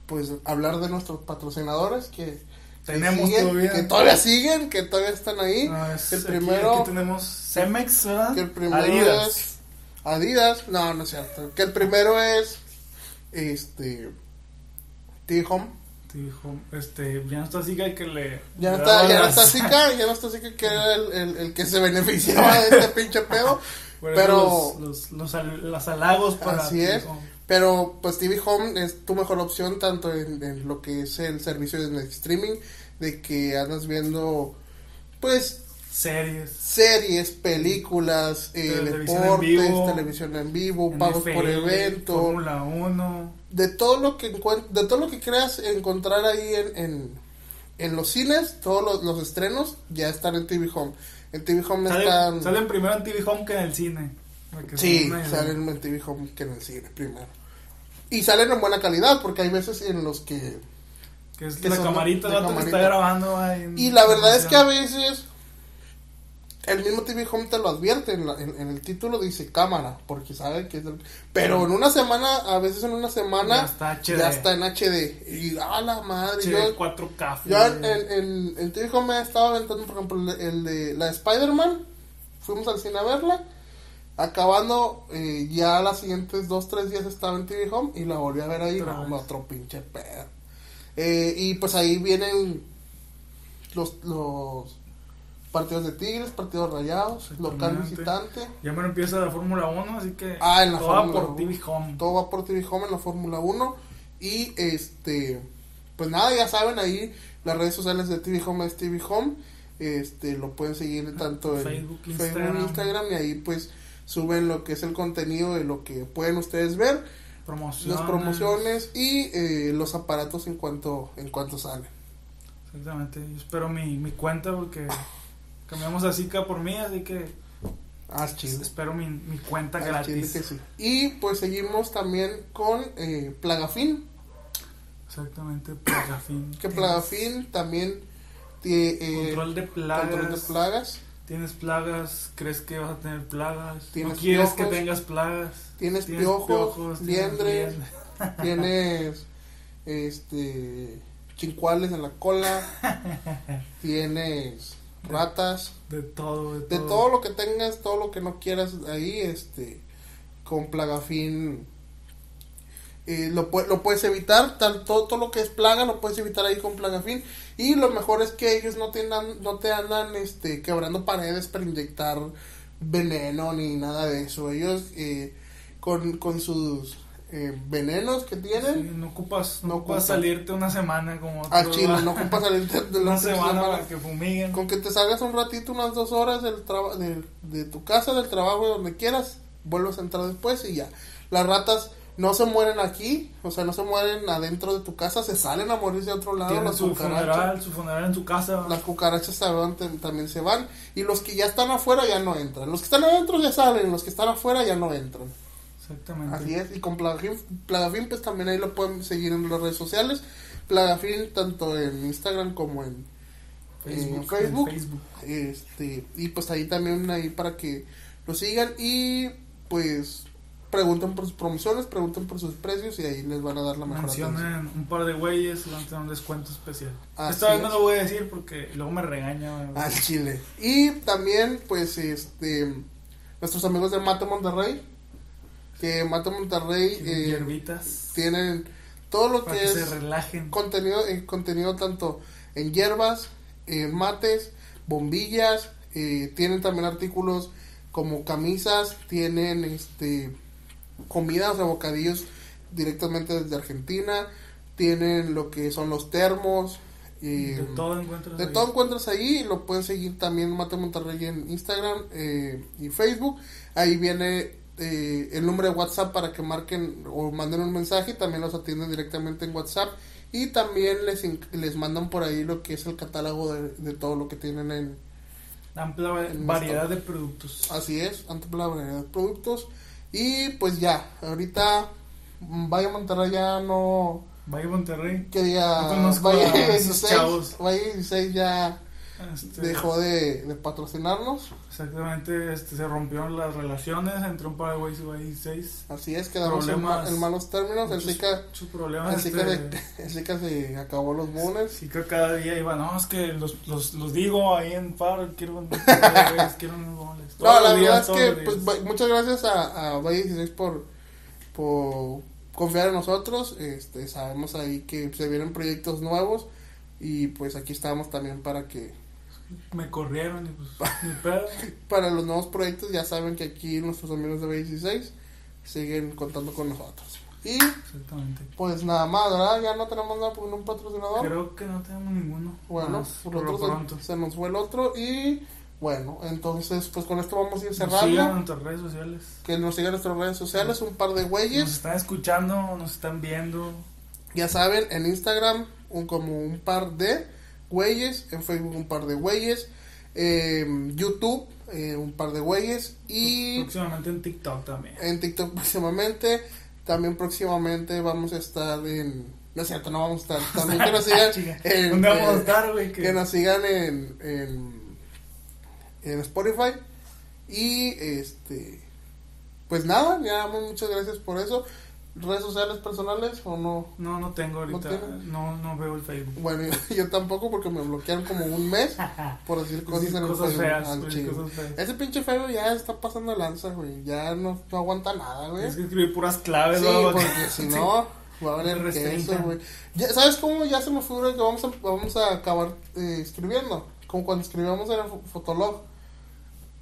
pues hablar de nuestros patrocinadores que Tenemos siguen, todavía. que todavía siguen, que todavía están ahí. No, es el primero, aquí tenemos Cemex, ¿verdad? que el primero Adidas. es Adidas, no, no es cierto, que el primero es, este, T-Home. Este, ya no está así que el que le... Ya no está, ya no está Zika, ya no está Zika que era el, el, el que se beneficiaba de este pinche pedo. Pero, Los, los, los, al- los halagos para... así es. Pero, pues TV Home es tu mejor opción tanto en, en lo que es el servicio de streaming, de que andas viendo, pues, Series. series, películas, eh, Televisión en deportes, vivo, televisión en vivo, pagos por NFL, evento, Fórmula 1. de todo lo que de todo lo que creas encontrar ahí en, en, en los cines, todos los, los estrenos ya están en TV Home. En TV Home están salen primero en TV Home que en el cine. Que Sí, salen en TV Home que en el cine primero. Y salen en buena calidad porque hay veces en los que Que es que la camarita, de el vato que está grabando ahí. Y la verdad es que a veces el mismo TV Home te lo advierte, en, la- en- en el título dice cámara, porque sabe que es del- Pero en una semana, a veces en una semana, Ya está HD. ya está en HD. Y a la madre, Che, yo, 4K. yo en, en, en TV Home me estaba aventando, por ejemplo, el, el de la Spider-Man, fuimos al cine a verla, acabando, eh, ya las siguientes dos, tres días estaba en TV Home y la volví a ver ahí, no, otro pinche pedo. Eh, y pues ahí vienen los, los partidos de Tigres, partidos rayados, local visitante. Ya me empieza la Fórmula 1, así que. Ah, en la todo va por 1. TV Home. Todo va por TV Home en la Fórmula 1. Y este, pues nada, ya saben ahí las redes sociales de TV Home es TV Home. Este, lo pueden seguir tanto en Facebook, Facebook, Instagram. Instagram, y ahí pues suben lo que es el contenido de lo que pueden ustedes ver, Promociones. las promociones y eh, los aparatos en cuanto en cuanto salen. Exactamente. Yo espero mi, mi cuenta porque cambiamos a Zika por mí, así que Ah, chido. espero mi, mi cuenta Ah, gratis. que sí. Y pues seguimos también con eh, Plagafin, Exactamente, Plagafin. que Plagafin también tiene eh, Control de plagas. control de plagas. Tienes plagas, crees que vas a tener plagas. Tienes no quieres piojos. que tengas plagas. Tienes piojos, liendres. liendres. tienes este chincuales en la cola, tienes ratas, De todo, de de todo. todo lo que tengas, todo lo que no quieras ahí, este, con plagafin eh, lo, lo puedes evitar, tal, todo, todo lo que es plaga lo puedes evitar ahí con plagafin y lo mejor es que ellos no te andan, no te andan este, quebrando paredes para inyectar veneno ni nada de eso, ellos eh, con, con sus eh, venenos que Sí, tienen, no ocupas, no No ocupas ocupa. salirte una semana como al otros, chile, no ocupas salir de, una semana semana. para que fumiguen. Con que te salgas un ratito, unas dos horas del traba- de, de tu casa, del trabajo, de donde quieras, vuelves a entrar después y ya. Las ratas no se mueren aquí, o sea, no se mueren adentro de tu casa, se salen a morirse a otro lado. Tienen Las su cucarachas, funeral, su funeral en su casa. las cucarachas también se van. Y los que ya están afuera ya no entran. Los que están adentro ya salen, los que están afuera ya no entran. Exactamente. Así es, y con Plagafin, Plagafin pues también ahí lo pueden seguir en las redes sociales. Plagafin tanto en Instagram como en Facebook, en Facebook. en Facebook. Este, y pues ahí también ahí para que lo sigan y pues pregunten por sus promociones, pregunten por sus precios y ahí les van a dar la mejor atención. Mencionen un par de güeyes y van a tener un descuento especial. Así Esta vez no lo voy a decir porque luego me regaña. Al Chile. Y también pues este nuestros amigos de Mate Monterrey que Mate Monterrey Tienen eh, hierbitas tienen todo lo para que que es se relajen. contenido eh, contenido tanto en hierbas en mates bombillas eh, tienen también artículos como camisas tienen este comida o sea bocadillos directamente desde Argentina tienen lo que son los termos eh, de todo encuentras. de ahí. todo encuentras ahí, lo pueden seguir también Mate Monterrey en Instagram eh, y Facebook. Ahí viene eh, el número de WhatsApp para que marquen o manden un mensaje, también los atienden directamente en WhatsApp y también les, les mandan por ahí lo que es el catálogo de, de todo lo que tienen en... Amplia en variedad de productos. Así es, la variedad de productos. Y pues ya, ahorita mm, Vaya Monterrey ya no... Vaya Monterrey. Que diga No conozco Valle a esos 16, chavos. Valle 16 ya Este, dejó de, de patrocinarnos. Exactamente, este, se rompieron las relaciones entre un par de güeyes y güeyes seis. Así es, quedamos en, ma- en malos términos. El Muchos, Zika, muchos problemas. el Zika este, se, el Zika se acabó los que cada día iba, no, es que los, los, los digo ahí en paro, quiero un quiero unos. No, Todos la los días, verdad es que pues, muchas gracias a, a Valle 16 por, por confiar en nosotros. Este, sabemos ahí que se vienen proyectos nuevos y pues aquí estamos también para que Me corrieron y pues, ni pedo. para los nuevos proyectos ya saben que aquí nuestros amigos de Valle 16 siguen contando con nosotros. Y Exactamente. pues nada más, ¿verdad? Ya no tenemos nada por un patrocinador. Creo que no tenemos ninguno. Bueno, más, por otro se- pronto. se, nos fue el otro y bueno, entonces pues con esto vamos a ir Nos sigan cerrando. en nuestras redes sociales. Que nos sigan en nuestras redes sociales, un par de Nos güeyes. están escuchando, nos están viendo. Ya saben, en Instagram un, como un par de güeyes, en Facebook un par de güeyes, en YouTube eh, un par de güeyes y Próximamente en TikTok también. en TikTok próximamente. También próximamente vamos a estar en... No es cierto, no vamos a estar. También que nos sigan en... ¿Dónde vamos a eh, estar, güey? que nos sigan en, en, en Spotify. Y este, pues nada, ya muchas gracias por eso. ¿Redes sociales personales o no? No, no tengo ahorita. ¿No tienes? No, no veo el Facebook. Bueno, yo, yo tampoco porque me bloquearon como un mes por decir cosas en el cosas Facebook. feas, al güey, chile. cosas feas. Ese pinche feo ya está pasando lanza, güey. Ya no, no aguanta nada, güey. Es que escribí puras claves, Sí, porque si no, va a haber queso, güey. Ya, ¿Sabes cómo? Ya se me figura que vamos a, vamos a acabar eh, escribiendo. Como cuando escribíamos en el fo- Fotolog.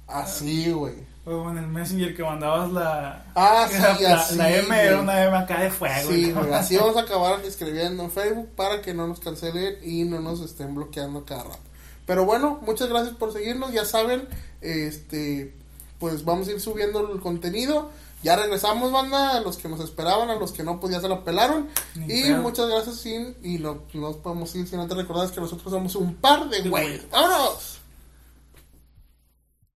Así, güey. O en el Messenger que mandabas la. Ah, sí, la, así. la M era una M acá de fuego. Sí, ¿no? güey. Así vamos a acabar escribiendo en Facebook para que no nos cancelen y no nos estén bloqueando cada rato. Pero bueno, muchas gracias por seguirnos. Ya saben, este, pues vamos a ir subiendo el contenido. Ya regresamos, banda, a los que nos esperaban, a los que no, pues ya se la pelaron. Ni y muchas gracias, sin, y no, no nos podemos ir sin antes recordar que nosotros somos un par de De güeyes. ¡Vámonos!